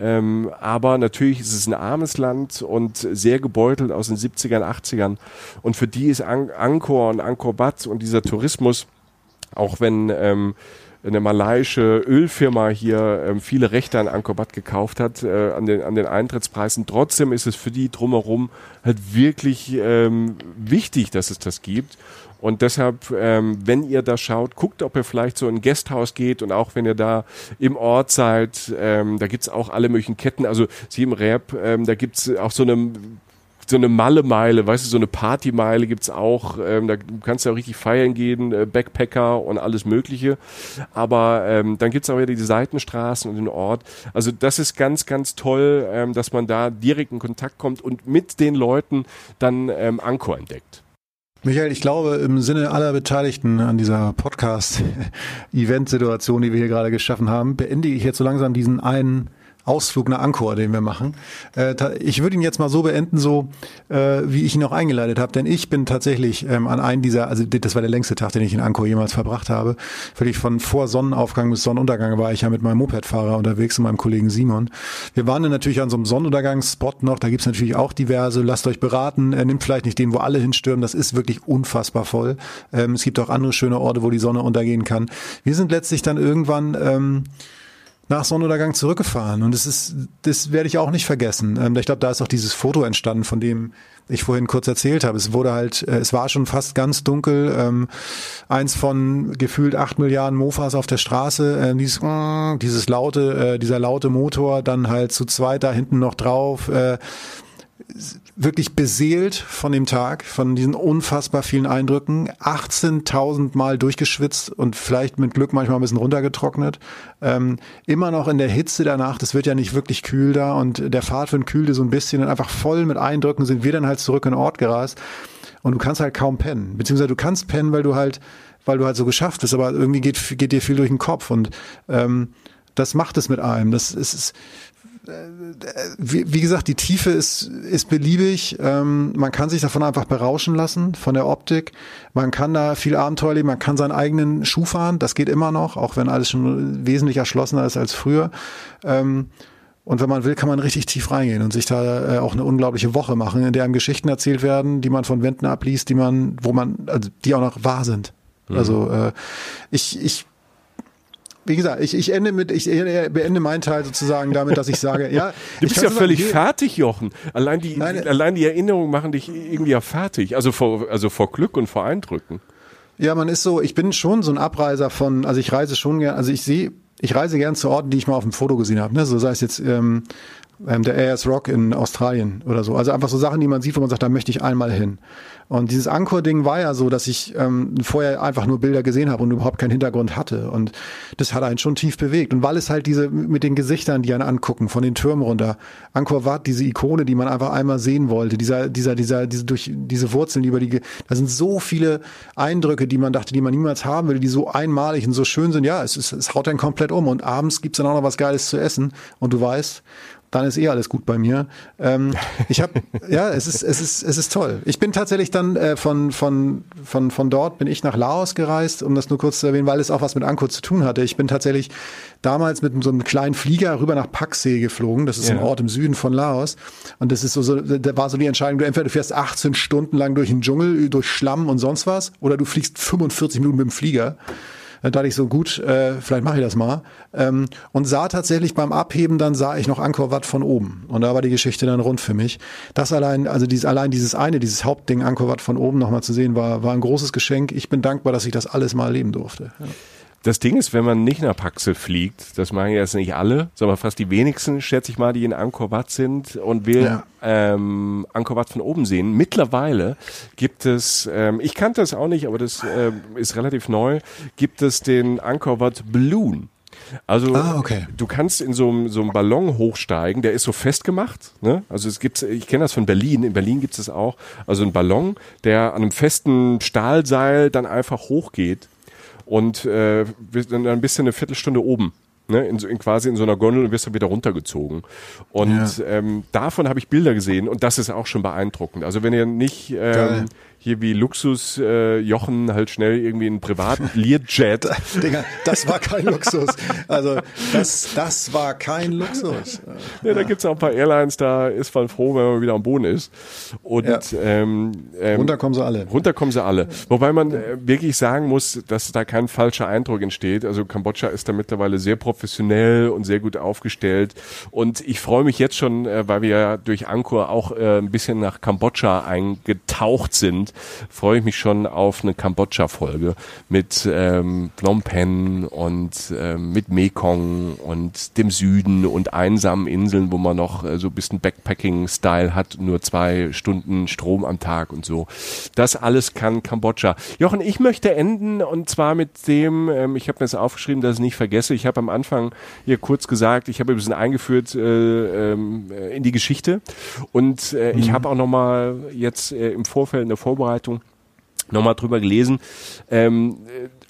Ähm, aber natürlich ist es ein armes Land und sehr gebeutelt aus den 70ern, 80ern. Und für die ist An Angkor und Angkor Wat und dieser Tourismus, auch wenn ähm, eine malaiische Ölfirma hier ähm, viele Rechte an Angkor Wat gekauft hat, äh, an, den, an den Eintrittspreisen. Trotzdem ist es für die drumherum halt wirklich ähm, wichtig, dass es das gibt. Und deshalb, ähm, wenn ihr da schaut, guckt, ob ihr vielleicht so in ein Gasthaus geht und auch wenn ihr da im Ort seid, ähm, da gibt's auch alle möglichen Ketten. Also sie im Rap, ähm, da gibt's auch so eine so eine Malle-Meile, weißt du, so eine Party-Meile gibt's auch. Ähm, da kannst du auch richtig feiern gehen, äh, Backpacker und alles Mögliche. Aber ähm, dann gibt's auch wieder die Seitenstraßen und den Ort. Also das ist ganz, ganz toll, ähm, dass man da direkt in Kontakt kommt und mit den Leuten dann ähm, Angkor entdeckt. Michael, ich glaube, im Sinne aller Beteiligten an dieser Podcast-Event-Situation, die wir hier gerade geschaffen haben, beende ich jetzt so langsam diesen einen Ausflug nach Angkor, den wir machen. Äh, ich würde ihn jetzt mal so beenden, so äh, wie ich ihn auch eingeleitet habe, denn ich bin tatsächlich ähm, an einem dieser, also das war der längste Tag, den ich in Angkor jemals verbracht habe. Wirklich von vor Sonnenaufgang bis Sonnenuntergang war ich ja mit meinem Mopedfahrer unterwegs und meinem Kollegen Simon. Wir waren dann natürlich an so einem Sonnenuntergangsspot noch, da gibt's natürlich auch diverse, lasst euch beraten, äh, nimmt vielleicht nicht den, wo alle hinstürmen, das ist wirklich unfassbar voll. Ähm, es gibt auch andere schöne Orte, wo die Sonne untergehen kann. Wir sind letztlich dann irgendwann ähm, nach Sonnenuntergang zurückgefahren. Und das ist, das werde ich auch nicht vergessen. Ähm, ich glaube, da ist auch dieses Foto entstanden, von dem ich vorhin kurz erzählt habe. Es wurde halt, äh, es war schon fast ganz dunkel. Ähm, eins von gefühlt acht Milliarden Mofas auf der Straße. Äh, dieses, äh, dieses laute, äh, dieser laute Motor, dann halt zu zweit da hinten noch drauf. Äh, wirklich beseelt von dem Tag, von diesen unfassbar vielen Eindrücken, 18.000 Mal durchgeschwitzt und vielleicht mit Glück manchmal ein bisschen runtergetrocknet. Ähm, immer noch in der Hitze der Nacht, es wird ja nicht wirklich kühl da und der Fahrtwind kühlte so ein bisschen und einfach voll mit Eindrücken sind wir dann halt zurück in den Ort gerast. Und du kannst halt kaum pennen, beziehungsweise du kannst pennen, weil du halt, weil du halt so geschafft bist, aber irgendwie geht, geht dir viel durch den Kopf. Und ähm, das macht es mit einem. Das ist, wie, wie, gesagt, die Tiefe ist, ist beliebig. Ähm, man kann sich davon einfach berauschen lassen, von der Optik. Man kann da viel Abenteuer leben, man kann seinen eigenen Schuh fahren, das geht immer noch, auch wenn alles schon wesentlich erschlossener ist als früher. Ähm, Und wenn man will, kann man richtig tief reingehen und sich da äh, auch eine unglaubliche Woche machen, in der einem Geschichten erzählt werden, die man von Wänden abliest, die man, wo man, also die auch noch wahr sind. Mhm. Also äh, ich, ich wie gesagt, ich, ich ende mit, ich beende meinen Teil sozusagen damit, dass ich sage, ja. Du bist ja völlig sagen, fertig, Jochen. Allein die, Nein, allein die Erinnerungen machen dich irgendwie ja fertig. Also vor, also vor Glück und vor Eindrücken. Ja, man ist so, ich bin schon so ein Abreiser von, also ich reise schon gern, also ich sehe, ich reise gern zu Orten, die ich mal auf dem Foto gesehen habe. Ne? So sei es jetzt ähm, ähm, der AS Rock in Australien oder so. Also einfach so Sachen, die man sieht, wo man sagt, da möchte ich einmal hin. Und dieses Anchor-Ding war ja so, dass ich ähm, vorher einfach nur Bilder gesehen habe und überhaupt keinen Hintergrund hatte. Und das hat einen schon tief bewegt. Und weil es halt diese mit den Gesichtern, die einen angucken, von den Türmen runter, Angkor Wat, diese Ikone, die man einfach einmal sehen wollte, dieser, dieser, dieser, diese durch diese Wurzeln, die über die, da sind so viele Eindrücke, die man dachte, die man niemals haben will, die so einmalig und so schön sind. Ja, es, ist, es haut dann komplett um. Und abends gibt's dann auch noch was Geiles zu essen. Und du weißt, dann ist eh alles gut bei mir. Ähm, ich habe, ja, es ist, es ist, es ist toll. Ich bin tatsächlich dann äh, von von von von dort bin ich nach Laos gereist, um das nur kurz zu erwähnen, weil es auch was mit Angkor zu tun hatte. Ich bin tatsächlich damals mit so einem kleinen Flieger rüber nach Paksee geflogen. Das ist ja. ein Ort im Süden von Laos. Und das ist so, so, da war so die Entscheidung, du entweder du fährst 18 Stunden lang durch den Dschungel, durch Schlamm und sonst was, oder du fliegst 45 Minuten mit dem Flieger. Da dachte ich so, gut, äh, vielleicht mache ich das mal. Ähm, und sah tatsächlich beim Abheben, dann sah ich noch Angkor Wat von oben. Und da war die Geschichte dann rund für mich. Das allein, also dieses, allein dieses eine, dieses Hauptding Angkor Wat von oben nochmal zu sehen, war, war ein großes Geschenk. Ich bin dankbar, dass ich das alles mal erleben durfte. Ja. Das Ding ist, wenn man nicht nach Paxe fliegt, das machen jetzt nicht alle, sondern fast die wenigsten, schätze ich mal, die in Angkor Wat sind und will ja. ähm, Angkor Wat von oben sehen. Mittlerweile gibt es, ähm, ich kannte das auch nicht, aber das äh, ist relativ neu, gibt es den Angkor Wat Balloon. Also ah, okay. du kannst in so einem, so einem Ballon hochsteigen, der ist so festgemacht. Ne? Also es gibt, ich kenne das von Berlin, in Berlin gibt es auch, also ein Ballon, der an einem festen Stahlseil dann einfach hochgeht und äh, dann bist du eine Viertelstunde oben. Ne, in, in quasi in so einer Gondel und wirst dann wieder runtergezogen. Und ja. ähm, davon habe ich Bilder gesehen und das ist auch schon beeindruckend. Also wenn ihr nicht ähm, hier wie Luxus äh, Jochen halt schnell irgendwie einen privaten Learjet. Digga, das war kein Luxus. Also das, das war kein Luxus. Ja, da gibt's auch ein paar Airlines, da ist man froh, wenn man wieder am Boden ist. Und ja. ähm, ähm, runter kommen sie alle. Runter kommen sie alle. Wobei man äh, wirklich sagen muss, dass da kein falscher Eindruck entsteht. Also Kambodscha ist da mittlerweile sehr professionell und sehr gut aufgestellt. Und ich freue mich jetzt schon, äh, weil wir ja durch Angkor auch äh, ein bisschen nach Kambodscha eingetaucht sind freue ich mich schon auf eine Kambodscha-Folge mit ähm, Phnom Penh und ähm, mit Mekong und dem Süden und einsamen Inseln, wo man noch äh, so ein bisschen Backpacking-Style hat, nur zwei Stunden Strom am Tag und so. Das alles kann Kambodscha. Jochen, ich möchte enden und zwar mit dem, ähm, ich habe mir das aufgeschrieben, dass ich nicht vergesse. Ich habe am Anfang hier kurz gesagt, ich habe ein bisschen eingeführt äh, ähm, äh, in die Geschichte und äh, mhm. ich habe auch noch mal jetzt äh, im Vorfeld eine Vorbereitung Vorbereitung nochmal drüber gelesen, ähm,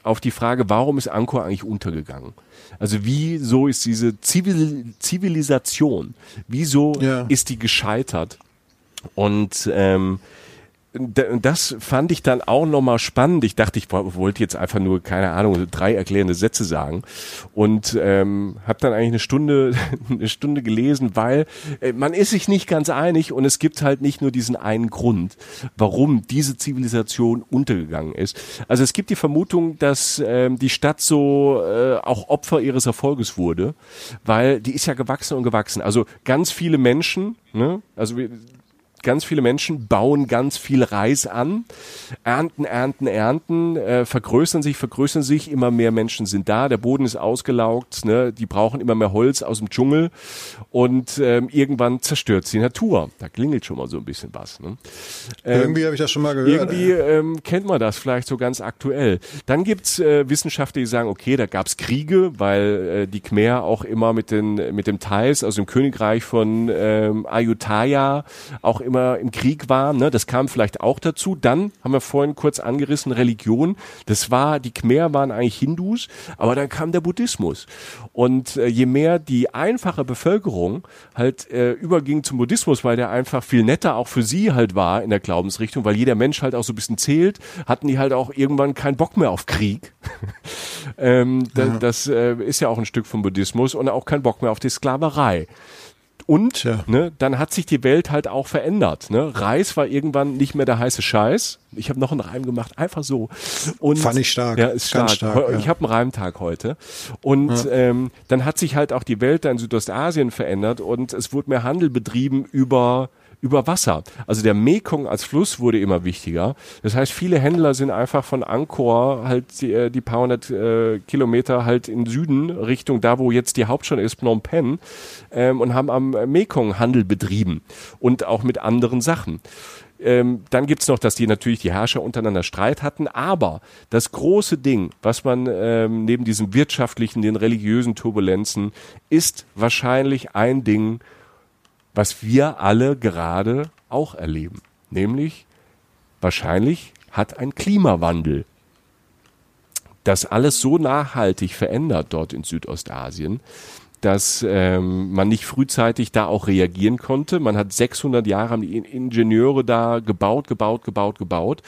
auf die Frage, warum ist Angkor eigentlich untergegangen? Also wieso ist diese Zivil Zivilisation, wieso ja. ist die gescheitert? Und ähm, das fand ich dann auch nochmal spannend. Ich dachte, ich wollte jetzt einfach nur, keine Ahnung, drei erklärende Sätze sagen. Und ähm, habe dann eigentlich eine Stunde, eine Stunde gelesen, weil äh, man ist sich nicht ganz einig und es gibt halt nicht nur diesen einen Grund, warum diese Zivilisation untergegangen ist. Also es gibt die Vermutung, dass ähm, die Stadt so äh, auch Opfer ihres Erfolges wurde, weil die ist ja gewachsen und gewachsen. Also ganz viele Menschen, ne? also wir, ganz viele Menschen bauen ganz viel Reis an, ernten, ernten, ernten, äh, vergrößern sich, vergrößern sich, immer mehr Menschen sind da, der Boden ist ausgelaugt, ne? die brauchen immer mehr Holz aus dem Dschungel und ähm, irgendwann zerstört die Natur. Da klingelt schon mal so ein bisschen was. Ne? Ähm, irgendwie habe ich das schon mal gehört. Irgendwie ähm, kennt man das vielleicht so ganz aktuell. Dann gibt's äh, Wissenschaftler, die sagen, okay, da gab's Kriege, weil äh, die Khmer auch immer mit, den, mit dem Thais, also dem Königreich von ähm, Ayutthaya, auch immer immer im Krieg waren. Ne? Das kam vielleicht auch dazu. Dann haben wir vorhin kurz angerissen, Religion. Das war, die Khmer waren eigentlich Hindus, aber dann kam der Buddhismus. Und äh, je mehr die einfache Bevölkerung halt äh, überging zum Buddhismus, weil der einfach viel netter auch für sie halt war in der Glaubensrichtung, weil jeder Mensch halt auch so ein bisschen zählt, hatten die halt auch irgendwann keinen Bock mehr auf Krieg. ähm, ja. Das, das äh, ist ja auch ein Stück vom Buddhismus und auch keinen Bock mehr auf die Sklaverei. Und ne, dann hat sich die Welt halt auch verändert. Ne? Reis war irgendwann nicht mehr der heiße Scheiß. Ich habe noch einen Reim gemacht, einfach so. Und, Fand ich stark. Ja, ist stark. stark ja. Ich habe einen Reimtag heute. Und ja. ähm, dann hat sich halt auch die Welt da in Südostasien verändert und es wurde mehr Handel betrieben über über Wasser. Also der Mekong als Fluss wurde immer wichtiger. Das heißt, viele Händler sind einfach von Angkor halt die, äh, die paar hundert äh, Kilometer halt in Süden Richtung da, wo jetzt die Hauptstadt ist, Phnom Penh, ähm, und haben am Mekong Handel betrieben und auch mit anderen Sachen. Ähm, dann gibt's noch, dass die natürlich die Herrscher untereinander Streit hatten, aber das große Ding, was man ähm, neben diesem wirtschaftlichen, den religiösen Turbulenzen, ist wahrscheinlich ein Ding, was wir alle gerade auch erleben. Nämlich, wahrscheinlich hat ein Klimawandel das alles so nachhaltig verändert dort in Südostasien, dass ähm, man nicht frühzeitig da auch reagieren konnte. Man hat 600 Jahre haben die Ingenieure da gebaut, gebaut, gebaut, gebaut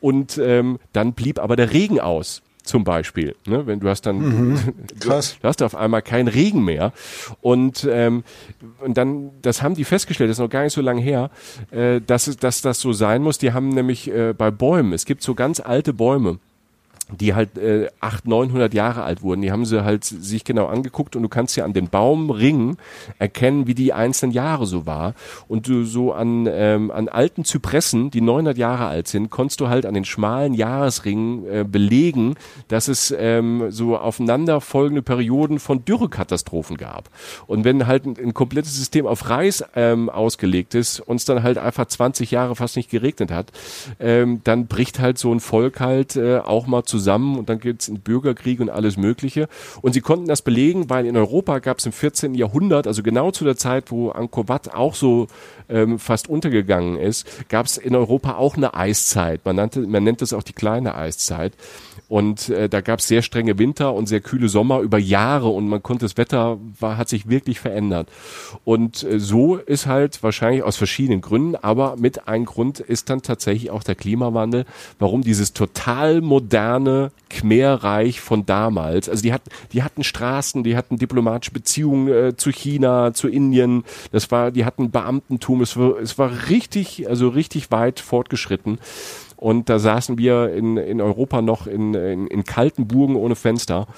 und ähm, dann blieb aber der Regen aus zum Beispiel. Ne? Wenn du hast dann, mhm, krass. du hast auf einmal keinen Regen mehr. Und, ähm, und dann, das haben die festgestellt, das ist noch gar nicht so lange her, äh, dass, dass das so sein muss. Die haben nämlich äh, bei Bäumen, es gibt so ganz alte Bäume, die halt äh, 800, 900 Jahre alt wurden. Die haben sie halt sich genau angeguckt und du kannst ja an den Baumringen erkennen, wie die einzelnen Jahre so war. Und du so an, ähm, an alten Zypressen, die 900 Jahre alt sind, konntest du halt an den schmalen Jahresringen äh, belegen, dass es ähm, so aufeinanderfolgende Perioden von Dürrekatastrophen gab. Und wenn halt ein, ein komplettes System auf Reis ähm, ausgelegt ist, uns dann halt einfach 20 Jahre fast nicht geregnet hat, ähm, dann bricht halt so ein Volk halt äh, auch mal zusammen und dann gibt es einen Bürgerkrieg und alles Mögliche. Und sie konnten das belegen, weil in Europa gab es im 14. Jahrhundert, also genau zu der Zeit, wo Angkor Wat auch so ähm, fast untergegangen ist, gab es in Europa auch eine Eiszeit. Man, nannte, man nennt es auch die kleine Eiszeit. Und äh, da gab es sehr strenge Winter und sehr kühle Sommer über Jahre und man konnte das Wetter war, hat sich wirklich verändert. Und äh, so ist halt wahrscheinlich aus verschiedenen Gründen, aber mit einem Grund ist dann tatsächlich auch der Klimawandel, warum dieses total moderne Khmerreich von damals, also die hatten, die hatten Straßen, die hatten diplomatische Beziehungen äh, zu China, zu Indien, das war, die hatten Beamtentum, es war, es war richtig, also richtig weit fortgeschritten. Und da saßen wir in, in Europa noch in, in, in kalten Burgen ohne Fenster.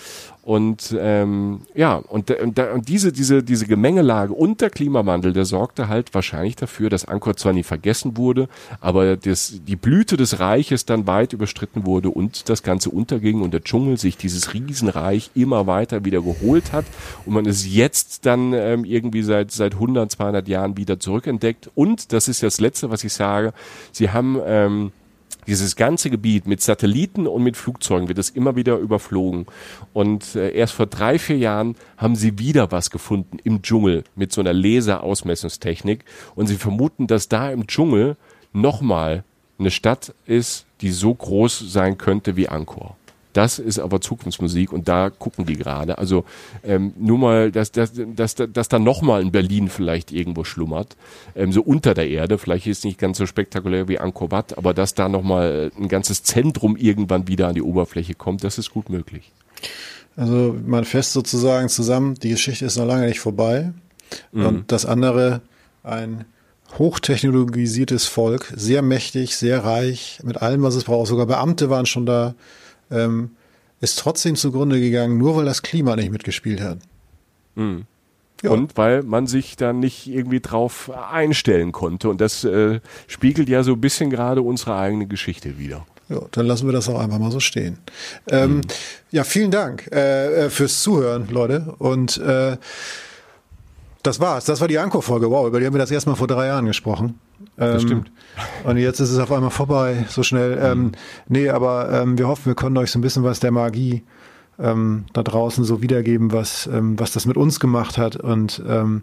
Und ähm, ja, und, und, und diese, diese, diese Gemengelage und der Klimawandel, der sorgte halt wahrscheinlich dafür, dass Angkor zwar nie vergessen wurde, aber das, die Blüte des Reiches dann weit überstritten wurde und das Ganze unterging und der Dschungel sich dieses Riesenreich immer weiter wieder geholt hat und man es jetzt dann ähm, irgendwie seit, seit 100, 200 Jahren wieder zurückentdeckt. Und das ist das Letzte, was ich sage, sie haben... Ähm, dieses ganze Gebiet mit Satelliten und mit Flugzeugen wird es immer wieder überflogen. Und äh, erst vor drei, vier Jahren haben sie wieder was gefunden im Dschungel mit so einer Laserausmessungstechnik. Und sie vermuten, dass da im Dschungel nochmal eine Stadt ist, die so groß sein könnte wie Angkor. Das ist aber Zukunftsmusik und da gucken die gerade. Also ähm, nur mal, dass, dass, dass, dass da nochmal in Berlin vielleicht irgendwo schlummert, ähm, so unter der Erde, vielleicht ist es nicht ganz so spektakulär wie Angkor Wat, aber dass da nochmal ein ganzes Zentrum irgendwann wieder an die Oberfläche kommt, das ist gut möglich. Also man fest sozusagen zusammen, die Geschichte ist noch lange nicht vorbei. Mhm. Und das andere, ein hochtechnologisiertes Volk, sehr mächtig, sehr reich, mit allem, was es braucht. Sogar Beamte waren schon da ähm, ist trotzdem zugrunde gegangen, nur weil das Klima nicht mitgespielt hat. Mhm. Ja. Und weil man sich dann nicht irgendwie drauf einstellen konnte. Und das äh, spiegelt ja so ein bisschen gerade unsere eigene Geschichte wieder. Ja, dann lassen wir das auch einfach mal so stehen. Ähm, mhm. Ja, vielen Dank äh, äh fürs Zuhören, Leute. Und äh, das war's. Das war die Anko-Folge. Wow, über die haben wir das erstmal vor drei Jahren gesprochen. Das ähm, stimmt. Und jetzt ist es auf einmal vorbei, so schnell. Ähm, mhm. nee, aber ähm, wir hoffen, wir konnten euch so ein bisschen was der Magie ähm, da draußen so wiedergeben, was, ähm, was das mit uns gemacht hat. Und ähm,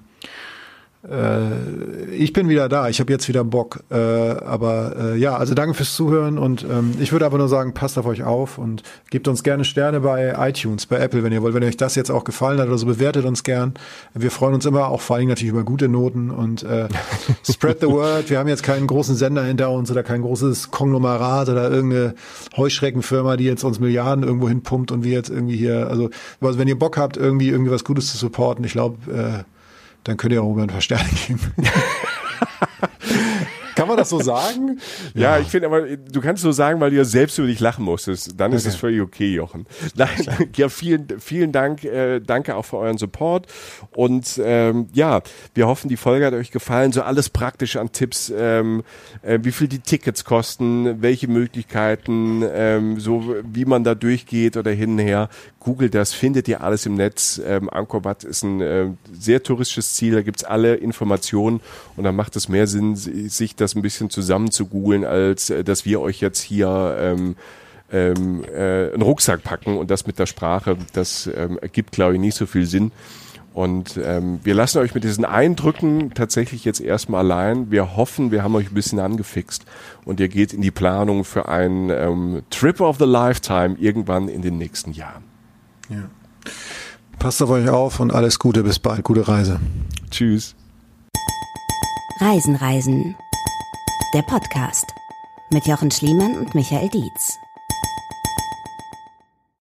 äh, ich bin wieder da. Ich habe jetzt wieder Bock. Äh, aber äh, ja, also danke fürs Zuhören und ähm, ich würde aber nur sagen, passt auf euch auf und gebt uns gerne Sterne bei iTunes, bei Apple, wenn ihr wollt. Wenn euch das jetzt auch gefallen hat oder so, bewertet uns gern. Wir freuen uns immer, auch vor allem natürlich über gute Noten und äh, spread the word. Wir haben jetzt keinen großen Sender hinter uns oder kein großes Konglomerat oder irgendeine Heuschreckenfirma, die jetzt uns Milliarden irgendwo hinpumpt und wir jetzt irgendwie hier, also, also wenn ihr Bock habt, irgendwie irgendwie was Gutes zu supporten, ich glaube, äh, dann könnt ihr auch über ein paar Sterne geben. Kann man das so sagen? Ja, ja. ich finde aber, du kannst so sagen, weil du ja selbst über dich lachen musstest. Dann ist es völlig okay, Jochen. Nein, ja, vielen, vielen Dank. Äh, danke auch für euren Support. Und ähm, ja, wir hoffen, die Folge hat euch gefallen. So alles praktisch an Tipps, ähm, äh, wie viel die Tickets kosten, welche Möglichkeiten, ähm, so wie man da durchgeht oder hin und her. Googelt das, findet ihr alles im Netz. Ähm, Angkor Wat ist ein äh, sehr touristisches Ziel, da gibt's alle Informationen und dann macht es mehr Sinn, sich das ein bisschen zusammen zu googeln, als äh, dass wir euch jetzt hier ähm, ähm, äh, einen Rucksack packen und das mit der Sprache, das ähm, ergibt, glaube ich, nicht so viel Sinn. Und ähm, wir lassen euch mit diesen Eindrücken tatsächlich jetzt erstmal allein. Wir hoffen, wir haben euch ein bisschen angefixt und ihr geht in die Planung für einen ähm, Trip of the Lifetime irgendwann in den nächsten Jahren. Ja. Passt auf euch auf und alles Gute, bis bald. Gute Reise. Tschüss. Reisen, Reisen. Der Podcast mit Jochen Schliemann und Michael Dietz.